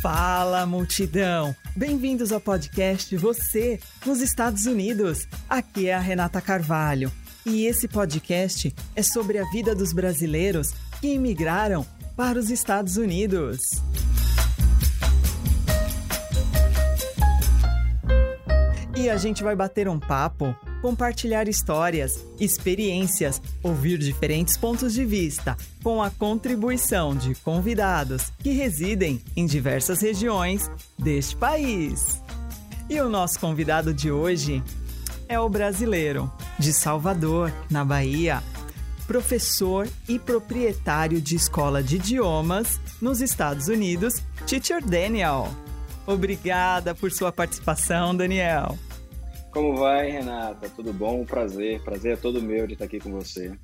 Fala, multidão! Bem-vindos ao podcast Você nos Estados Unidos. Aqui é a Renata Carvalho e esse podcast é sobre a vida dos brasileiros que imigraram para os Estados Unidos. E a gente vai bater um papo, compartilhar histórias, experiências, ouvir diferentes pontos de vista, com a contribuição de convidados que residem em diversas regiões deste país. E o nosso convidado de hoje é o brasileiro, de Salvador, na Bahia, professor e proprietário de escola de idiomas nos Estados Unidos, Teacher Daniel. Obrigada por sua participação, Daniel. Como vai, Renata? Tudo bom? Prazer. Prazer é todo meu de estar aqui com você.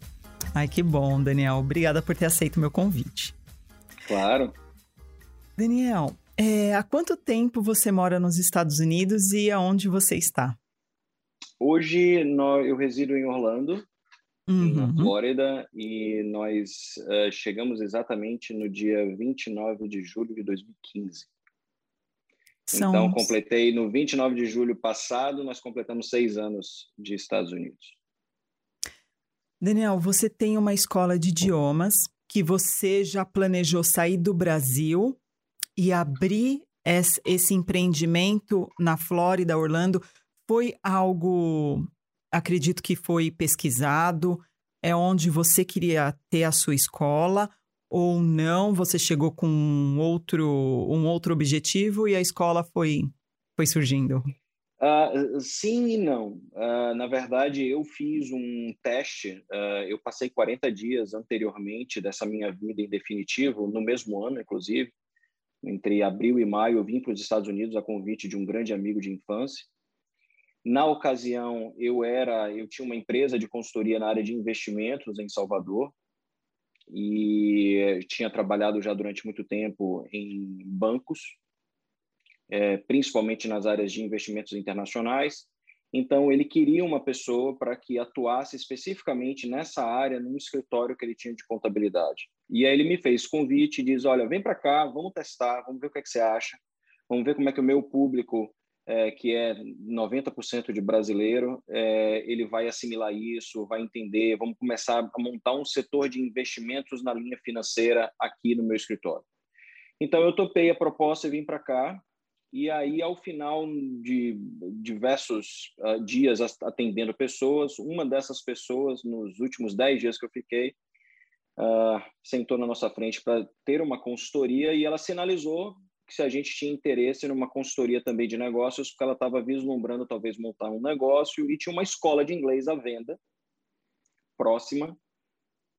Ai, que bom, Daniel. Obrigada por ter aceito o meu convite. Claro. Daniel, é, há quanto tempo você mora nos Estados Unidos e aonde você está? Hoje nós, eu resido em Orlando, uhum. na Flórida, e nós uh, chegamos exatamente no dia 29 de julho de 2015. São... Então, completei no 29 de julho passado, nós completamos seis anos de Estados Unidos. Daniel, você tem uma escola de idiomas que você já planejou sair do Brasil e abrir esse empreendimento na Flórida, Orlando. Foi algo, acredito que foi pesquisado, é onde você queria ter a sua escola ou não? Você chegou com um outro, um outro objetivo e a escola foi, foi surgindo? Uh, sim e não. Uh, na verdade, eu fiz um teste. Uh, eu passei 40 dias anteriormente dessa minha vida em definitivo, no mesmo ano, inclusive. Entre abril e maio, eu vim para os Estados Unidos a convite de um grande amigo de infância. Na ocasião, eu era, eu tinha uma empresa de consultoria na área de investimentos em Salvador e tinha trabalhado já durante muito tempo em bancos, é, principalmente nas áreas de investimentos internacionais. Então, ele queria uma pessoa para que atuasse especificamente nessa área, num escritório que ele tinha de contabilidade. E aí ele me fez convite e diz: Olha, vem para cá, vamos testar, vamos ver o que, é que você acha, vamos ver como é que o meu público é, que é 90% de brasileiro, é, ele vai assimilar isso, vai entender. Vamos começar a montar um setor de investimentos na linha financeira aqui no meu escritório. Então, eu topei a proposta e vim para cá. E aí, ao final de diversos uh, dias atendendo pessoas, uma dessas pessoas, nos últimos 10 dias que eu fiquei, uh, sentou na nossa frente para ter uma consultoria e ela sinalizou se a gente tinha interesse numa consultoria também de negócios, porque ela estava vislumbrando talvez montar um negócio e tinha uma escola de inglês à venda próxima.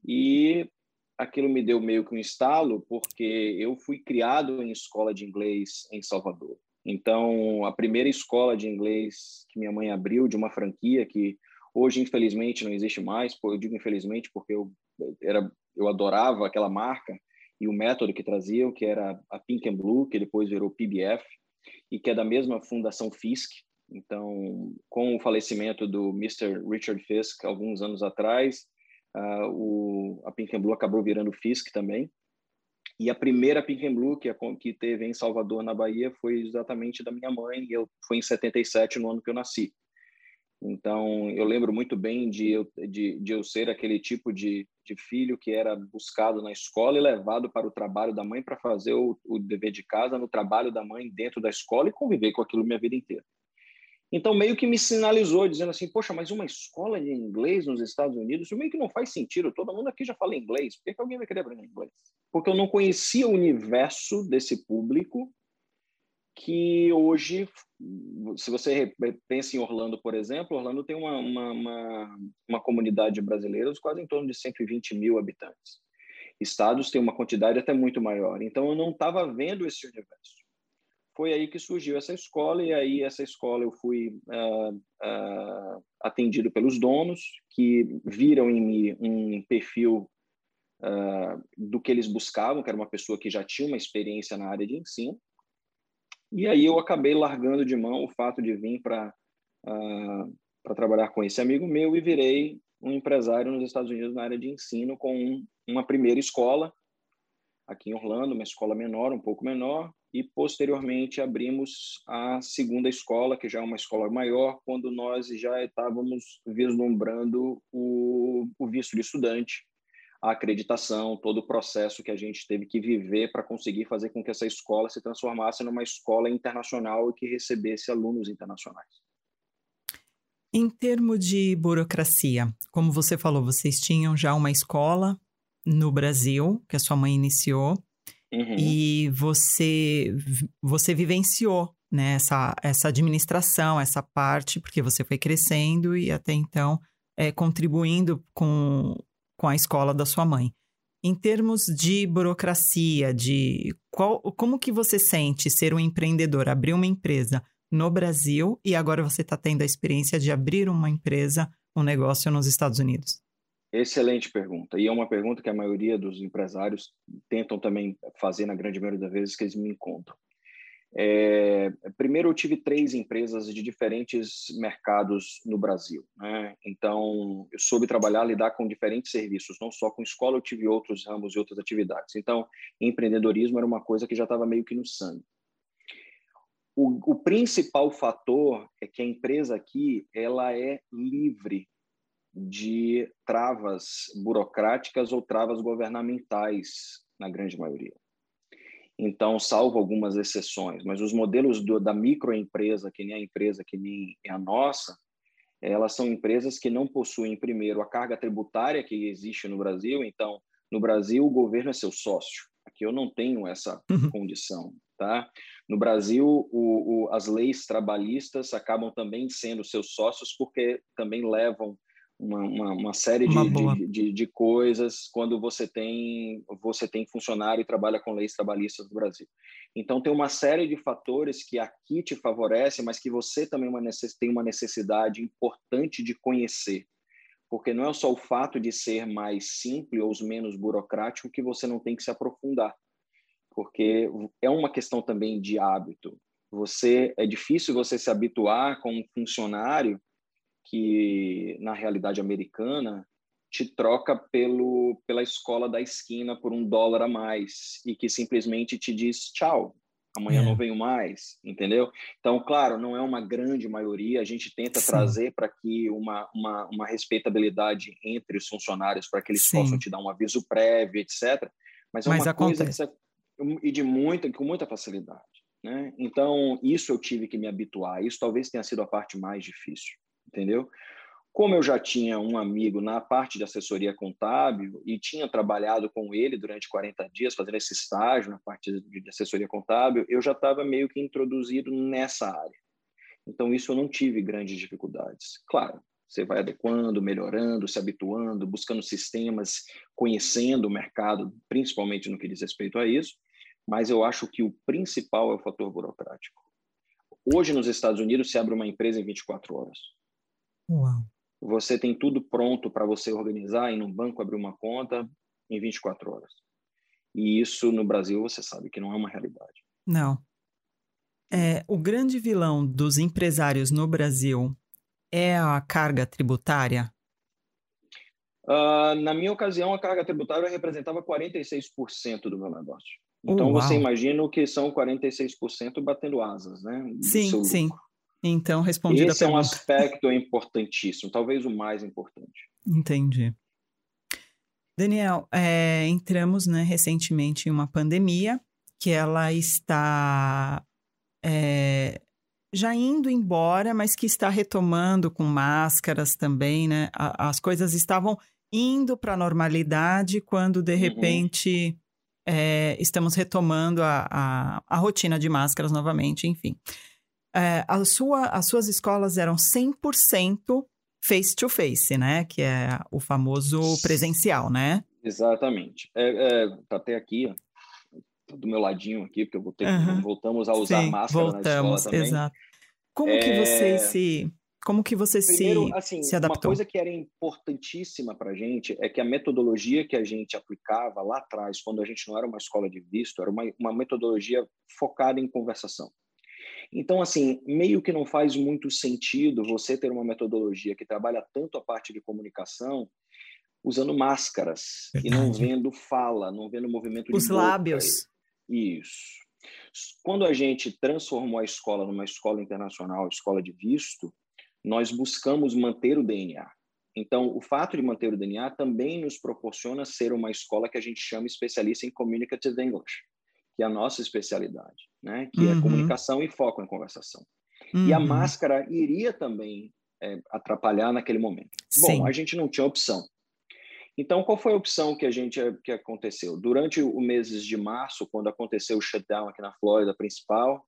E aquilo me deu meio que um estalo, porque eu fui criado em escola de inglês em Salvador. Então, a primeira escola de inglês que minha mãe abriu, de uma franquia que hoje, infelizmente, não existe mais, eu digo infelizmente porque eu, era, eu adorava aquela marca, e o método que traziam, que era a Pink and Blue, que depois virou PBF, e que é da mesma fundação Fisk. Então, com o falecimento do Mr. Richard Fisk alguns anos atrás, uh, o, a Pink and Blue acabou virando Fisk também. E a primeira Pink and Blue que, que teve em Salvador, na Bahia, foi exatamente da minha mãe, e eu, foi em 77, no ano que eu nasci. Então, eu lembro muito bem de eu, de, de eu ser aquele tipo de, de filho que era buscado na escola e levado para o trabalho da mãe para fazer o, o dever de casa no trabalho da mãe dentro da escola e conviver com aquilo minha vida inteira. Então, meio que me sinalizou, dizendo assim: Poxa, mas uma escola de inglês nos Estados Unidos, meio que não faz sentido. Todo mundo aqui já fala inglês. Por que, que alguém vai querer aprender inglês? Porque eu não conhecia o universo desse público que hoje, se você pensa em Orlando, por exemplo, Orlando tem uma, uma, uma, uma comunidade brasileira de quase em torno de 120 mil habitantes. Estados têm uma quantidade até muito maior. Então, eu não estava vendo esse universo. Foi aí que surgiu essa escola, e aí essa escola eu fui uh, uh, atendido pelos donos, que viram em mim um perfil uh, do que eles buscavam, que era uma pessoa que já tinha uma experiência na área de ensino, e aí eu acabei largando de mão o fato de vir para uh, ah, para trabalhar com esse amigo meu e virei um empresário nos Estados Unidos na área de ensino com uma primeira escola aqui em Orlando, uma escola menor, um pouco menor, e posteriormente abrimos a segunda escola, que já é uma escola maior, quando nós já estávamos vislumbrando o, o visto de estudante, a acreditação, todo o processo que a gente teve que viver para conseguir fazer com que essa escola se transformasse numa escola internacional e que recebesse alunos internacionais. Em termos de burocracia, como você falou, vocês tinham já uma escola no Brasil que a sua mãe iniciou uhum. e você você vivenciou né, essa, essa administração, essa parte, porque você foi crescendo e até então é, contribuindo com com a escola da sua mãe. Em termos de burocracia, de qual, como que você sente ser um empreendedor, abrir uma empresa no Brasil e agora você está tendo a experiência de abrir uma empresa, um negócio nos Estados Unidos? Excelente pergunta. E é uma pergunta que a maioria dos empresários tentam também fazer na grande maioria das vezes que eles me encontram. É, primeiro, eu tive três empresas de diferentes mercados no Brasil. Né? Então, eu soube trabalhar, lidar com diferentes serviços, não só com escola, eu tive outros ramos e outras atividades. Então, empreendedorismo era uma coisa que já estava meio que no sangue. O, o, principal fator é que a empresa aqui ela é livre de travas burocráticas ou travas governamentais, na grande maioria. Então, salvo algumas exceções, mas os modelos do, da microempresa, que nem a empresa que nem é a nossa, elas são empresas que não possuem, primeiro, a carga tributária que existe no Brasil. Então, no Brasil, o governo é seu sócio. Aqui eu não tenho essa uhum. condição. Tá? No Brasil, o, o, as leis trabalhistas acabam também sendo seus sócios, porque também levam uma, uma, uma série de, de, de, de, coisas quando você tem você tem funcionário e trabalha com leis trabalhistas no Brasil. Então tem uma série de fatores que aqui te favorecem, mas que você também uma necess, tem uma necessidade importante de conhecer, porque não é só o fato de ser mais simples ou menos burocrático que você não tem que se aprofundar, porque é uma questão também de hábito. Você é difícil você se habituar com um funcionário que na realidade americana te troca pelo pela escola da esquina por um dólar a mais e que simplesmente te diz tchau amanhã é. não venho mais entendeu então claro não é uma grande maioria a gente tenta Sim. trazer para que uma, uma, uma respeitabilidade entre os funcionários para que eles Sim. possam te dar um aviso prévio etc mas é mas uma acontece. coisa que e de muita com muita facilidade né então isso eu tive que me habituar isso talvez tenha sido a parte mais difícil entendeu? Como eu já tinha um amigo na parte de assessoria contábil e tinha trabalhado com ele durante 40 dias, fazendo esse estágio na parte de assessoria contábil, eu já estava meio que introduzido nessa área. Então, isso eu não tive grandes dificuldades. Claro, você vai adequando, melhorando, se habituando, buscando sistemas, conhecendo o mercado, principalmente no que diz respeito a isso, mas eu acho que o principal é o fator burocrático. Hoje, nos Estados Unidos, se abre uma empresa em 24 horas. Uau. Você tem tudo pronto para você organizar e no banco abrir uma conta em 24 horas. E isso no Brasil você sabe que não é uma realidade. Não. É, o grande vilão dos empresários no Brasil é a carga tributária? Uh, na minha ocasião, a carga tributária representava 46% do meu negócio. Então, Uau. você imagina que são 46% batendo asas, né? Sim, sim. Então, respondida Esse a pergunta. é um aspecto importantíssimo, talvez o mais importante. Entendi. Daniel, é, entramos né, recentemente em uma pandemia que ela está é, já indo embora, mas que está retomando com máscaras também, né? as coisas estavam indo para a normalidade quando, de uhum. repente, é, estamos retomando a, a, a rotina de máscaras novamente, enfim é, a sua, as suas escolas eram 100% face-to-face, né? Que é o famoso presencial, né? Exatamente. É, é, tá até aqui, ó, do meu ladinho aqui, porque eu voltei, uhum. voltamos a usar Sim, máscara voltamos, na escola também. Exato. Como é... que você se... Como que você Primeiro, se, assim, se adaptou? Uma coisa que era importantíssima para a gente é que a metodologia que a gente aplicava lá atrás, quando a gente não era uma escola de visto, era uma, uma metodologia focada em conversação. Então, assim, meio que não faz muito sentido você ter uma metodologia que trabalha tanto a parte de comunicação usando máscaras Verdade. e não vendo fala, não vendo movimento de Os boca. lábios. Isso. Quando a gente transformou a escola numa escola internacional, escola de visto, nós buscamos manter o DNA. Então, o fato de manter o DNA também nos proporciona ser uma escola que a gente chama especialista em Communicative English, que é a nossa especialidade, né? que é uhum. é comunicação e foco em conversação. Uhum. E a uhum. máscara iria também é, atrapalhar naquele momento. Sim. Bom, a gente não tinha opção. Então, qual foi a opção que a gente que aconteceu? Durante o meses de março, quando aconteceu o shutdown aqui na Flórida principal,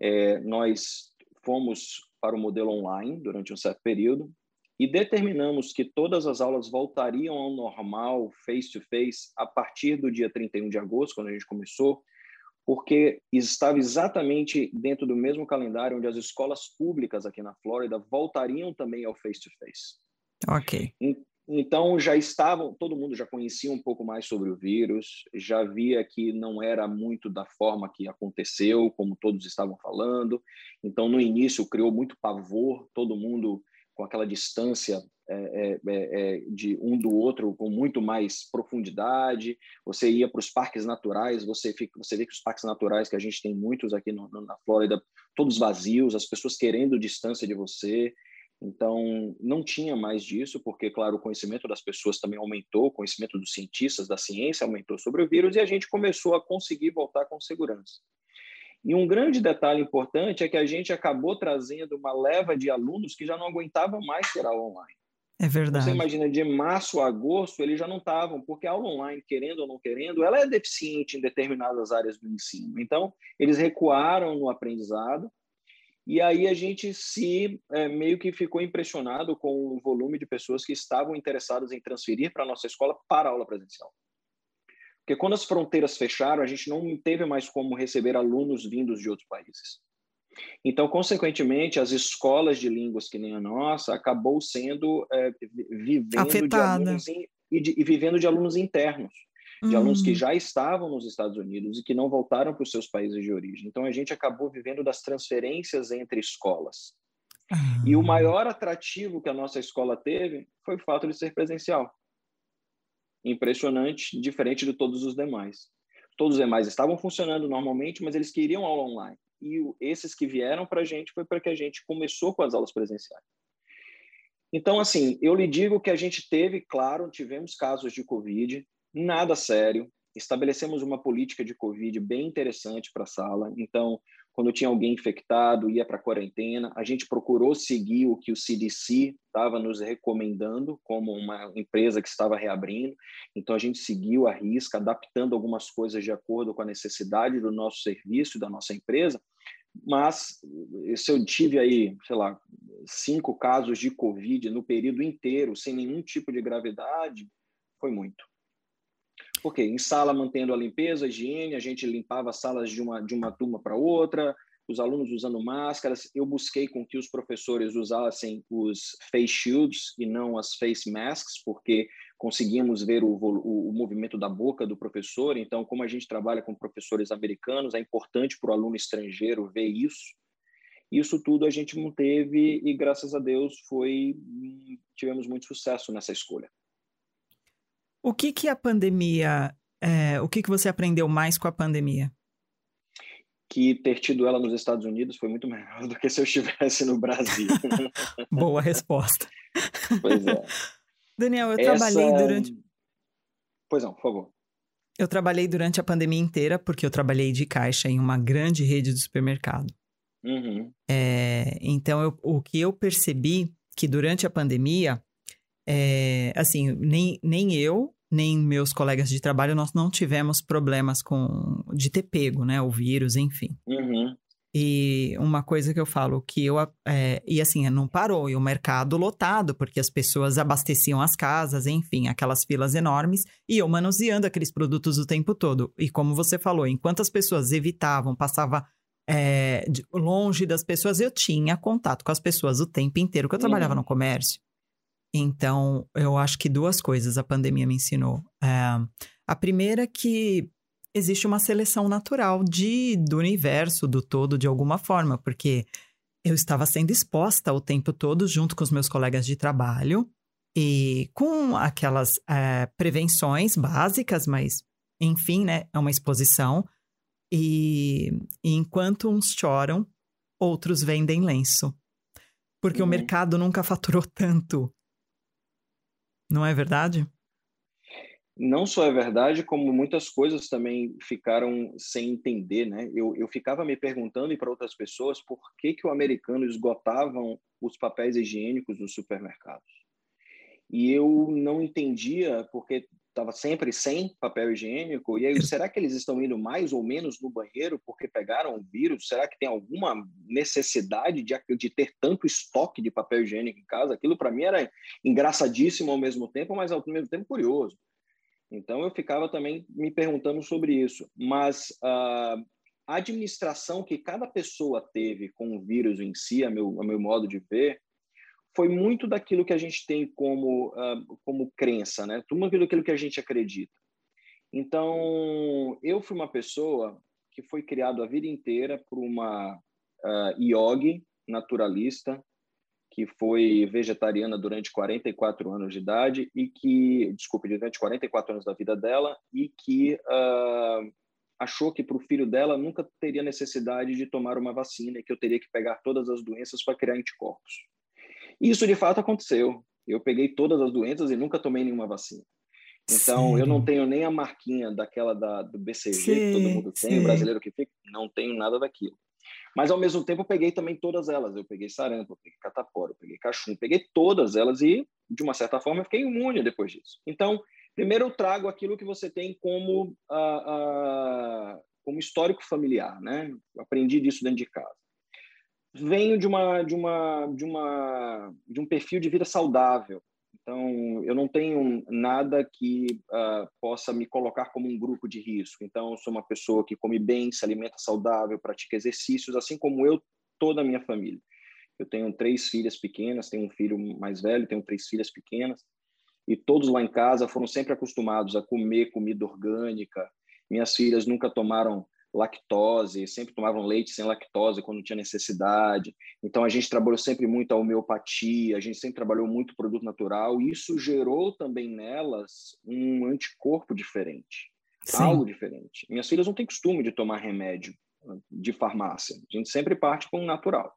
é, nós fomos para o modelo online durante um certo período e determinamos que todas as aulas voltariam ao normal, face to face, a partir do dia 31 de agosto, quando a gente começou, porque estava exatamente dentro do mesmo calendário onde as escolas públicas aqui na Flórida voltariam também ao face to face. Ok. Então já estavam, todo mundo já conhecia um pouco mais sobre o vírus, já via que não era muito da forma que aconteceu, como todos estavam falando. Então no início criou muito pavor, todo mundo com aquela distância é, é, é, é, de um do outro com muito mais profundidade. Você ia para os parques naturais, você fica, você vê que os parques naturais que a gente tem muitos aqui no, na Flórida, todos vazios, as pessoas querendo distância de você. Então, não tinha mais disso, porque, claro, o conhecimento das pessoas também aumentou, o conhecimento dos cientistas, da ciência aumentou sobre o vírus, e a gente começou a conseguir voltar com segurança. E um grande detalhe importante é que a gente acabou trazendo uma leva de alunos que já não aguentavam mais ter aula online. É verdade. Você imagina, de março a agosto, eles já não estavam, porque a aula online, querendo ou não querendo, ela é deficiente em determinadas áreas do ensino. Então, eles recuaram no aprendizado, e aí a gente se é, meio que ficou impressionado com o volume de pessoas que estavam interessadas em transferir para a nossa escola para a aula presencial. Porque quando as fronteiras fecharam, a gente não teve mais como receber alunos vindos de outros países. Então, consequentemente, as escolas de línguas que nem a nossa acabou sendo é, vivendo Afetada. de alunos in, e, de, e, vivendo de alunos internos, de uhum. alunos que já estavam nos Estados Unidos e que não voltaram para os seus países de origem. Então, a gente acabou vivendo das transferências entre escolas. Uhum. E o maior atrativo que a nossa escola teve foi o fato de ser presencial impressionante, diferente de todos os demais. Todos os demais estavam funcionando normalmente, mas eles queriam aula online. E esses que vieram para a gente foi para que a gente começou com as aulas presenciais. Então, assim, eu lhe digo que a gente teve, claro, tivemos casos de Covid, nada sério. Estabelecemos uma política de Covid bem interessante para a sala. Então, quando tinha alguém infectado, ia para quarentena. A gente procurou seguir o que o CDC estava nos recomendando, como uma empresa que estava reabrindo. Então, a gente seguiu a risca, adaptando algumas coisas de acordo com a necessidade do nosso serviço, da nossa empresa. Mas, se eu tive aí, sei lá, cinco casos de Covid no período inteiro, sem nenhum tipo de gravidade, foi muito. Porque em sala mantendo a limpeza, a higiene, a gente limpava as salas de uma de uma turma para outra, os alunos usando máscaras. Eu busquei com que os professores usassem os face shields e não as face masks, porque conseguimos ver o, o, o movimento da boca do professor. Então, como a gente trabalha com professores americanos, é importante para o aluno estrangeiro ver isso. Isso tudo a gente manteve e, graças a Deus, foi tivemos muito sucesso nessa escolha. O que que a pandemia, é, o que que você aprendeu mais com a pandemia? Que ter tido ela nos Estados Unidos foi muito melhor do que se eu estivesse no Brasil. Boa resposta. Pois é. Daniel, eu Essa... trabalhei durante. Pois não, por favor. Eu trabalhei durante a pandemia inteira, porque eu trabalhei de caixa em uma grande rede de supermercado. Uhum. É, então, eu, o que eu percebi que durante a pandemia, é, assim, nem, nem eu, nem meus colegas de trabalho, nós não tivemos problemas com de ter pego, né? O vírus, enfim. Uhum. E uma coisa que eu falo que eu. É, e assim, não parou, e o mercado lotado, porque as pessoas abasteciam as casas, enfim, aquelas filas enormes, e eu manuseando aqueles produtos o tempo todo. E como você falou, enquanto as pessoas evitavam, passava é, longe das pessoas, eu tinha contato com as pessoas o tempo inteiro, que eu trabalhava uhum. no comércio. Então, eu acho que duas coisas a pandemia me ensinou. É, a primeira é que existe uma seleção natural de, do universo, do todo, de alguma forma, porque eu estava sendo exposta o tempo todo junto com os meus colegas de trabalho e com aquelas é, prevenções básicas, mas enfim, né, é uma exposição. E, e enquanto uns choram, outros vendem lenço. Porque uhum. o mercado nunca faturou tanto. Não é verdade? Não só é verdade, como muitas coisas também ficaram sem entender, né? Eu, eu ficava me perguntando e para outras pessoas por que, que o americano esgotavam os papéis higiênicos nos supermercados. E eu não entendia porque estava sempre sem papel higiênico. E aí, será que eles estão indo mais ou menos no banheiro porque pegaram o vírus? Será que tem alguma necessidade de, de ter tanto estoque de papel higiênico em casa? Aquilo para mim era engraçadíssimo ao mesmo tempo, mas ao mesmo tempo curioso. Então eu ficava também me perguntando sobre isso. Mas uh, a administração que cada pessoa teve com o vírus em si, a meu, a meu modo de ver, foi muito daquilo que a gente tem como, uh, como crença, né? Tudo aquilo que a gente acredita. Então, eu fui uma pessoa que foi criado a vida inteira por uma uh, yogi naturalista, que foi vegetariana durante 44 anos de idade e que, desculpe, durante 44 anos da vida dela e que uh, achou que para o filho dela nunca teria necessidade de tomar uma vacina e que eu teria que pegar todas as doenças para criar anticorpos. Isso de fato aconteceu. Eu peguei todas as doenças e nunca tomei nenhuma vacina. Então, sim. eu não tenho nem a marquinha daquela da, do BCG sim, que todo mundo tem, sim. o brasileiro que fica, não tenho nada daquilo. Mas, ao mesmo tempo, eu peguei também todas elas. Eu peguei sarampo, eu peguei catapora, eu peguei cachumba, peguei todas elas e, de uma certa forma, eu fiquei imune depois disso. Então, primeiro eu trago aquilo que você tem como, uh, uh, como histórico familiar, né? aprendi disso dentro de casa venho de uma de uma de uma de um perfil de vida saudável. Então, eu não tenho nada que uh, possa me colocar como um grupo de risco. Então, sou uma pessoa que come bem, se alimenta saudável, pratica exercícios, assim como eu, toda a minha família. Eu tenho três filhas pequenas, tenho um filho mais velho, tenho três filhas pequenas, e todos lá em casa foram sempre acostumados a comer comida orgânica. Minhas filhas nunca tomaram lactose, sempre tomavam leite sem lactose quando tinha necessidade. Então a gente trabalhou sempre muito a homeopatia, a gente sempre trabalhou muito produto natural, e isso gerou também nelas um anticorpo diferente, Sim. algo diferente. Minhas filhas não têm costume de tomar remédio de farmácia, a gente sempre parte com o natural.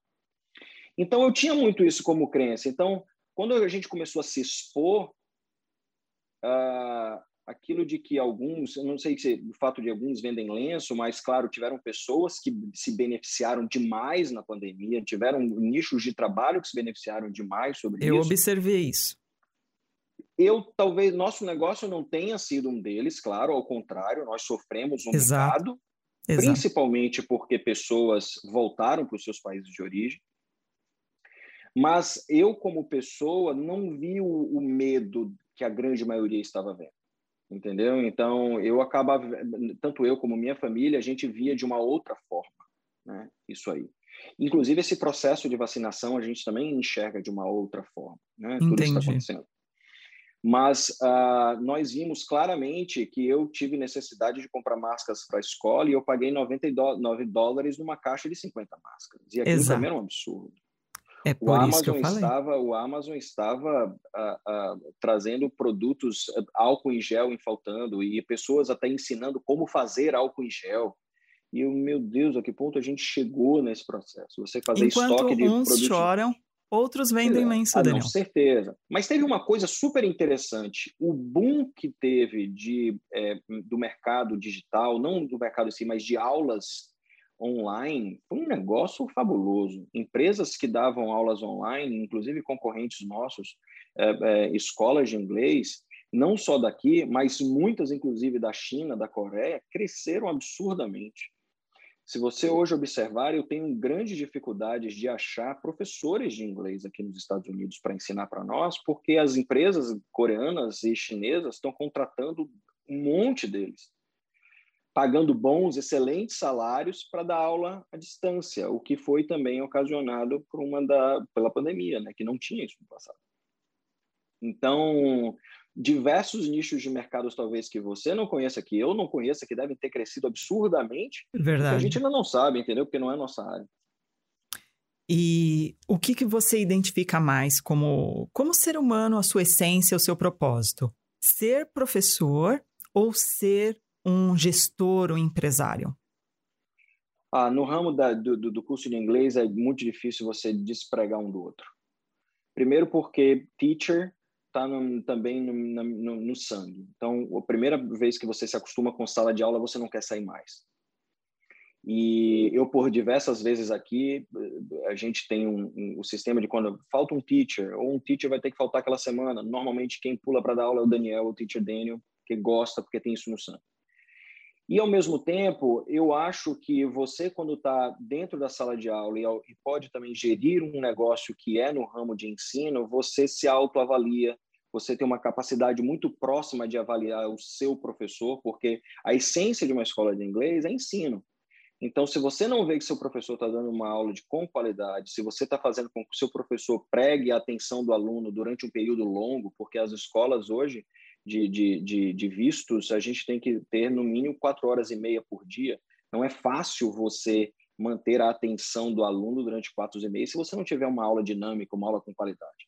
Então eu tinha muito isso como crença. Então, quando a gente começou a se expor, uh, aquilo de que alguns, eu não sei se o fato de alguns vendem lenço, mas claro, tiveram pessoas que se beneficiaram demais na pandemia, tiveram nichos de trabalho que se beneficiaram demais sobre eu isso. Eu observei isso. Eu talvez nosso negócio não tenha sido um deles, claro, ao contrário, nós sofremos um Exato. Exato. principalmente porque pessoas voltaram para os seus países de origem. Mas eu, como pessoa, não vi o, o medo que a grande maioria estava vendo entendeu? Então, eu acabava, tanto eu como minha família, a gente via de uma outra forma, né? Isso aí. Inclusive, esse processo de vacinação a gente também enxerga de uma outra forma, né? Entendi. Tudo isso está acontecendo. Mas uh, nós vimos claramente que eu tive necessidade de comprar máscaras para a escola e eu paguei 99 dólares numa caixa de 50 máscaras. E aquilo também era um absurdo. É por o Amazon isso que eu falei. Estava, o Amazon estava trazendo produtos, álcool em gel faltando, e pessoas até ensinando como fazer álcool em gel. E eu, meu Deus, a que ponto a gente chegou nesse processo? Você fazer Enquanto estoque de uns produtos... choram, outros vendem lenço, ah, Daniel. Com certeza. Mas teve uma coisa super interessante. O boom que teve de, é, do mercado digital, não do mercado em si, mas de aulas online foi um negócio fabuloso. Empresas que davam aulas online, inclusive concorrentes nossos, é, é, escolas de inglês, não só daqui, mas muitas, inclusive da China, da Coreia, cresceram absurdamente. Se você hoje observar, eu tenho grandes dificuldades de achar professores de inglês aqui nos Estados Unidos para ensinar para nós, porque as empresas coreanas e chinesas estão contratando um monte deles pagando bons, excelentes salários para dar aula à distância, o que foi também ocasionado por uma da, pela pandemia, né, que não tinha isso no passado. Então, diversos nichos de mercados talvez que você não conheça, que eu não conheça, que devem ter crescido absurdamente, Verdade. a gente ainda não sabe, entendeu? Porque não é nossa área. E o que, que você identifica mais como, como ser humano, a sua essência, o seu propósito? Ser professor ou ser um gestor, um empresário? Ah, no ramo da, do, do curso de inglês é muito difícil você despregar um do outro. Primeiro porque teacher está também no, no, no, sangue. Então, a primeira vez que você se acostuma com sala de aula, você não quer sair mais. E eu, por diversas vezes aqui, a gente tem um, um, o sistema de quando falta um teacher, ou um teacher vai ter que faltar aquela semana. Normalmente, quem pula para dar aula é o Daniel, o teacher Daniel, que gosta porque tem isso no sangue. E, ao mesmo tempo, eu acho que você, quando está dentro da sala de aula e, e pode também gerir um negócio que é no ramo de ensino, você se autoavalia, você tem uma capacidade muito próxima de avaliar o seu professor, porque a essência de uma escola de inglês é ensino. Então, se você não vê que seu professor está dando uma aula de com qualidade, se você está fazendo com que o seu professor pregue a atenção do aluno durante um período longo, porque as escolas hoje de, de, de, de vistos, a gente tem que ter no mínimo quatro horas e meia por dia. Não é fácil você manter a atenção do aluno durante quatro horas e meia se você não tiver uma aula dinâmica, uma aula com qualidade.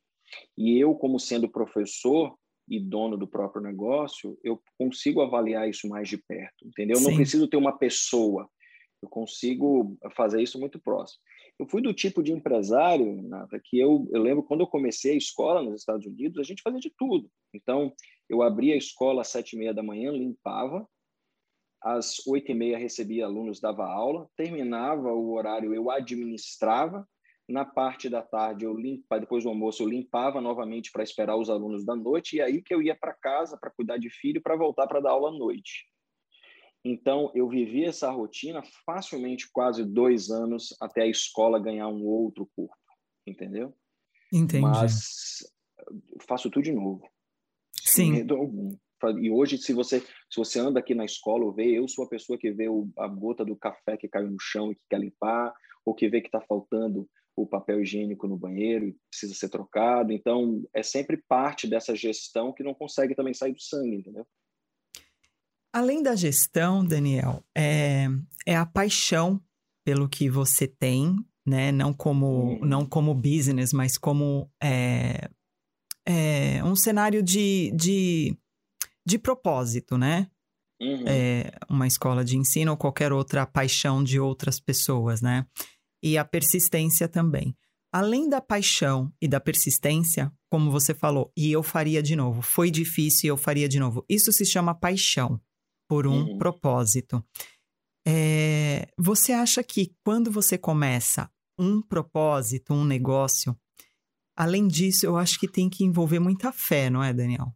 E eu, como sendo professor, e dono do próprio negócio, eu consigo avaliar isso mais de perto, entendeu? Eu não preciso ter uma pessoa eu consigo fazer isso muito próximo. Eu fui do tipo de empresário, Nata, que eu, eu lembro quando eu comecei a escola nos Estados Unidos, a gente fazia de tudo. Então, eu abria a escola às sete e meia da manhã, limpava, às oito e meia recebia alunos, dava aula, terminava o horário, eu administrava, na parte da tarde eu limpava, depois do almoço eu limpava novamente para esperar os alunos da noite, e aí que eu ia para casa para cuidar de filho, para voltar para dar aula à noite. Então, eu vivi essa rotina facilmente quase dois anos até a escola ganhar um outro corpo, entendeu? Entendi. Mas faço tudo de novo. Sim. E hoje, se você se você anda aqui na escola ou vê, eu sou a pessoa que vê o, a gota do café que caiu no chão e que quer limpar, ou que vê que está faltando o papel higiênico no banheiro e precisa ser trocado. Então, é sempre parte dessa gestão que não consegue também sair do sangue, entendeu? Além da gestão, Daniel, é, é a paixão pelo que você tem, né? Não como, uhum. não como business, mas como é, é um cenário de, de, de propósito, né? Uhum. É, uma escola de ensino ou qualquer outra paixão de outras pessoas, né? E a persistência também. Além da paixão e da persistência, como você falou, e eu faria de novo, foi difícil e eu faria de novo. Isso se chama paixão por um uhum. propósito. É, você acha que quando você começa um propósito, um negócio, além disso, eu acho que tem que envolver muita fé, não é, Daniel?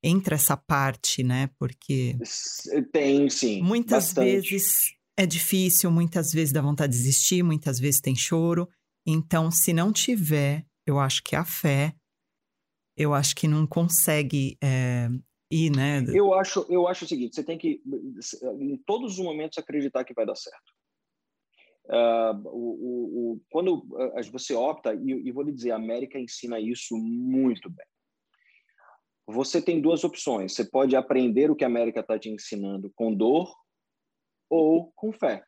Entra essa parte, né? Porque. Tem, sim. Muitas bastante. vezes é difícil, muitas vezes dá vontade de desistir, muitas vezes tem choro. Então, se não tiver, eu acho que a fé, eu acho que não consegue é, né? Eu acho, eu acho o seguinte: você tem que, em todos os momentos, acreditar que vai dar certo. Uh, o, o, o, quando uh, você opta, e, e vou lhe dizer, a América ensina isso muito bem. Você tem duas opções. Você pode aprender o que a América está te ensinando com dor ou com fé.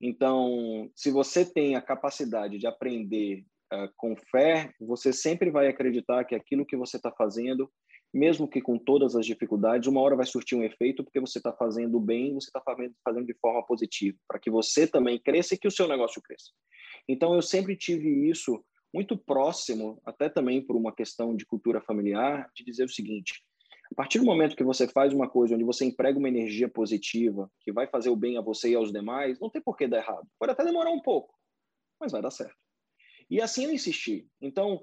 Então, se você tem a capacidade de aprender uh, com fé, você sempre vai acreditar que aquilo que você está fazendo mesmo que com todas as dificuldades, uma hora vai surtir um efeito porque você está fazendo bem, você está fazendo de forma positiva, para que você também cresça e que o seu negócio cresça. Então, eu sempre tive isso muito próximo, até também por uma questão de cultura familiar, de dizer o seguinte: a partir do momento que você faz uma coisa onde você emprega uma energia positiva, que vai fazer o bem a você e aos demais, não tem por que dar errado. Pode até demorar um pouco, mas vai dar certo. E assim eu insisti. Então,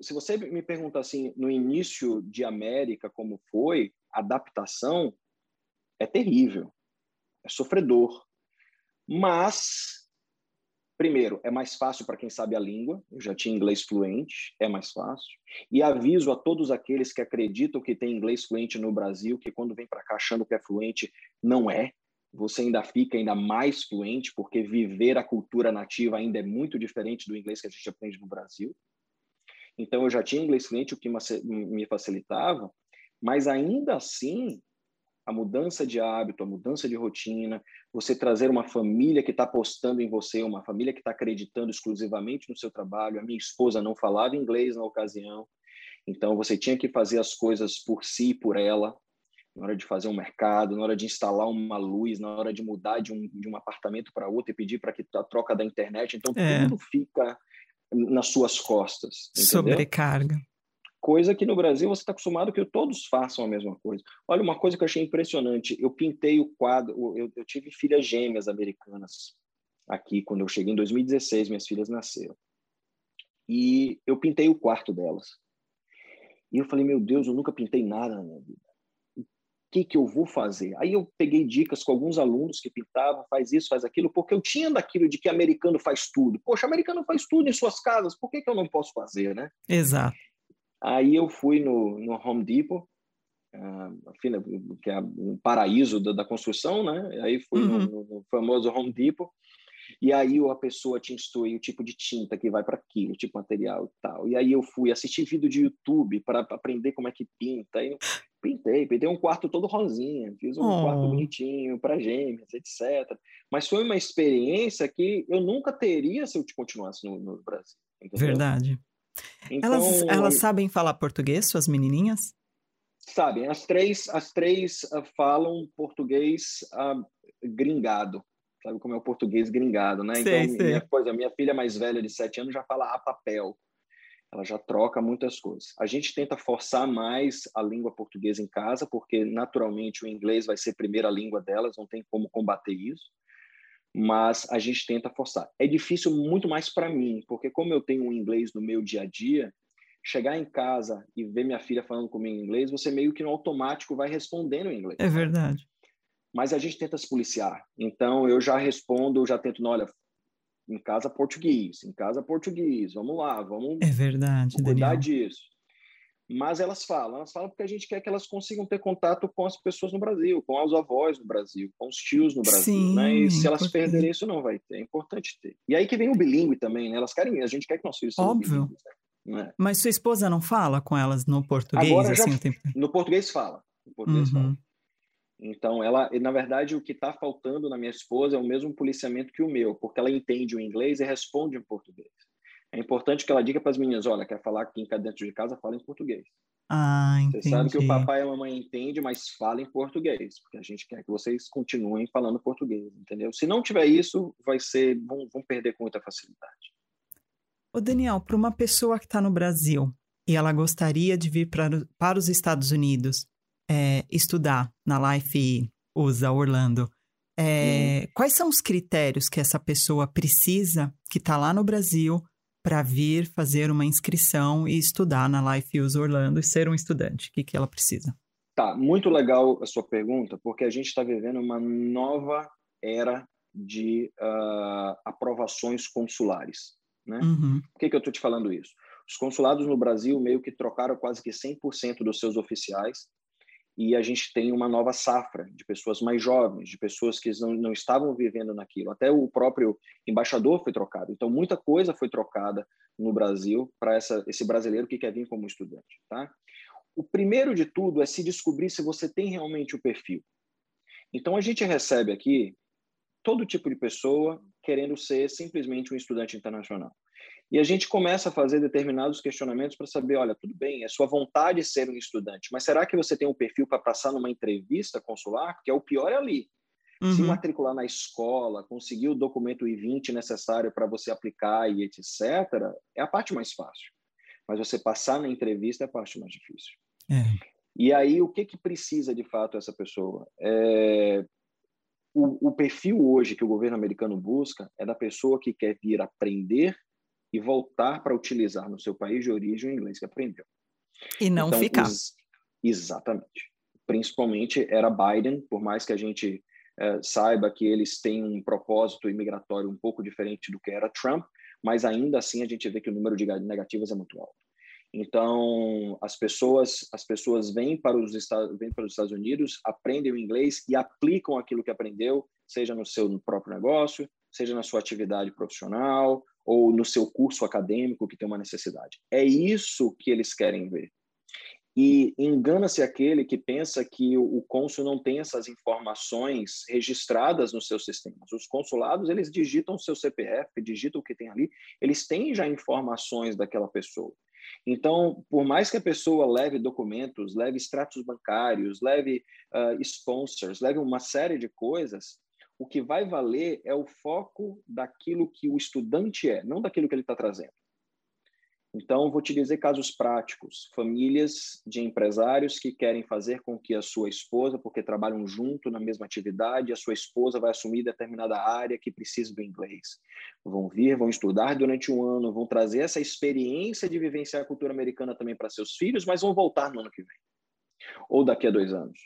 se você me pergunta assim, no início de América, como foi, adaptação é terrível, é sofredor. Mas, primeiro, é mais fácil para quem sabe a língua, eu já tinha inglês fluente, é mais fácil. E aviso a todos aqueles que acreditam que tem inglês fluente no Brasil, que quando vem para cá achando que é fluente, não é. Você ainda fica ainda mais fluente, porque viver a cultura nativa ainda é muito diferente do inglês que a gente aprende no Brasil. Então, eu já tinha inglês fluente, o que me facilitava, mas ainda assim, a mudança de hábito, a mudança de rotina, você trazer uma família que está apostando em você, uma família que está acreditando exclusivamente no seu trabalho. A minha esposa não falava inglês na ocasião, então você tinha que fazer as coisas por si e por ela. na hora de fazer um mercado, na hora de instalar uma luz, na hora de mudar de um, de um apartamento para outro e pedir para que a troca da internet. Então, é. tudo fica nas suas costas. Entendeu? Sobrecarga. Coisa que no Brasil você está acostumado que todos façam a mesma coisa. Olha, uma coisa que eu achei impressionante: eu pintei o quadro, eu, eu tive filhas gêmeas americanas aqui quando eu cheguei em 2016, minhas filhas nasceram. E eu pintei o quarto delas. E eu falei, meu Deus, eu nunca pintei nada na minha vida. O que, que eu vou fazer? Aí eu peguei dicas com alguns alunos que pintavam, faz isso, faz aquilo, porque eu tinha daquilo de que americano faz tudo. Poxa, americano faz tudo em suas casas, por que, que eu não posso fazer, né? Exato. Aí eu fui no, no Home Depot, uh, que é um paraíso da, da, construção, né? Aí fui uhum. no, no, famoso Home Depot, e aí a pessoa te instrui o tipo de tinta que vai para aquilo, o tipo de material e tal. E aí eu fui assistir vídeo de YouTube para aprender como é que pinta. Aí pintei, pintei um quarto todo rosinha, fiz um oh. quarto bonitinho para gêmeas, etc. Mas foi uma experiência que eu nunca teria se eu continuasse no, no Brasil. Entendeu? Verdade. Então, elas, elas sabem falar português, suas menininhas? Sabem. As três, as três uh, falam português uh, gringado. Sabe como é o português gringado, né? Sei, então, sei. Minha, coisa, minha filha mais velha de sete anos já fala a papel. Ela já troca muitas coisas. A gente tenta forçar mais a língua portuguesa em casa, porque naturalmente o inglês vai ser a primeira língua delas, não tem como combater isso mas a gente tenta forçar. É difícil muito mais para mim, porque como eu tenho um inglês no meu dia a dia, chegar em casa e ver minha filha falando comigo em inglês, você meio que no automático vai respondendo em inglês. É verdade. Mas a gente tenta se policiar. Então eu já respondo, já tento, olha, em casa português, em casa português, vamos lá, vamos é verdade, cuidar Daniel. disso mas elas falam, elas falam porque a gente quer que elas consigam ter contato com as pessoas no Brasil, com os avós no Brasil, com os tios no Brasil, Sim, né? E se elas perderem isso não vai ter, é importante ter. E aí que vem o bilíngue também, né? Elas querem, a gente quer que nossos filhos sejam Óbvio. Né? Mas sua esposa não fala com elas no português Agora assim já, tempo... No português fala, no português uhum. fala. Então, ela, na verdade, o que está faltando na minha esposa é o mesmo policiamento que o meu, porque ela entende o inglês e responde em português. É importante que ela diga para as meninas, olha, quer falar aqui dentro de casa, fala em português. Ah, entendi. Você sabe que o papai e a mamãe entendem, mas fala em português, porque a gente quer que vocês continuem falando português, entendeu? Se não tiver isso, vai ser, vão, vão perder com muita facilidade. Ô Daniel, para uma pessoa que está no Brasil e ela gostaria de vir pra, para os Estados Unidos é, estudar na Life USA Orlando, é, quais são os critérios que essa pessoa precisa, que está lá no Brasil, para vir fazer uma inscrição e estudar na Life Use Orlando e ser um estudante? O que, que ela precisa? Tá, muito legal a sua pergunta, porque a gente está vivendo uma nova era de uh, aprovações consulares. Né? Uhum. Por que, que eu estou te falando isso? Os consulados no Brasil meio que trocaram quase que 100% dos seus oficiais e a gente tem uma nova safra de pessoas mais jovens, de pessoas que não, não estavam vivendo naquilo. Até o próprio embaixador foi trocado. Então, muita coisa foi trocada no Brasil para esse brasileiro que quer vir como estudante. Tá? O primeiro de tudo é se descobrir se você tem realmente o perfil. Então, a gente recebe aqui todo tipo de pessoa querendo ser simplesmente um estudante internacional. E a gente começa a fazer determinados questionamentos para saber, olha, tudo bem, é sua vontade ser um estudante, mas será que você tem um perfil para passar numa entrevista consular? Porque é o pior é ali. Uhum. Se matricular na escola, conseguir o documento I-20 necessário para você aplicar e etc., é a parte mais fácil. Mas você passar na entrevista é a parte mais difícil. É. E aí, o que, que precisa de fato essa pessoa? É... O, o perfil hoje que o governo americano busca é da pessoa que quer vir aprender e voltar para utilizar no seu país de origem o inglês que aprendeu. E não então, ficar. Exatamente. Principalmente era Biden, por mais que a gente é, saiba que eles têm um propósito imigratório um pouco diferente do que era Trump, mas ainda assim a gente vê que o número de negativas é muito alto. Então, as pessoas, as pessoas vêm para os Estados, vêm para os Estados Unidos, aprendem o inglês e aplicam aquilo que aprendeu, seja no seu próprio negócio, seja na sua atividade profissional, ou no seu curso acadêmico que tem uma necessidade. É isso que eles querem ver. E engana-se aquele que pensa que o cônsul não tem essas informações registradas nos seus sistemas. Os consulados, eles digitam seu CPF, digitam o que tem ali, eles têm já informações daquela pessoa. Então, por mais que a pessoa leve documentos, leve extratos bancários, leve uh, sponsors, leve uma série de coisas, o que vai valer é o foco daquilo que o estudante é, não daquilo que ele está trazendo. Então, vou te dizer casos práticos: famílias de empresários que querem fazer com que a sua esposa, porque trabalham junto na mesma atividade, a sua esposa vai assumir determinada área que precisa do inglês. Vão vir, vão estudar durante um ano, vão trazer essa experiência de vivenciar a cultura americana também para seus filhos, mas vão voltar no ano que vem ou daqui a dois anos.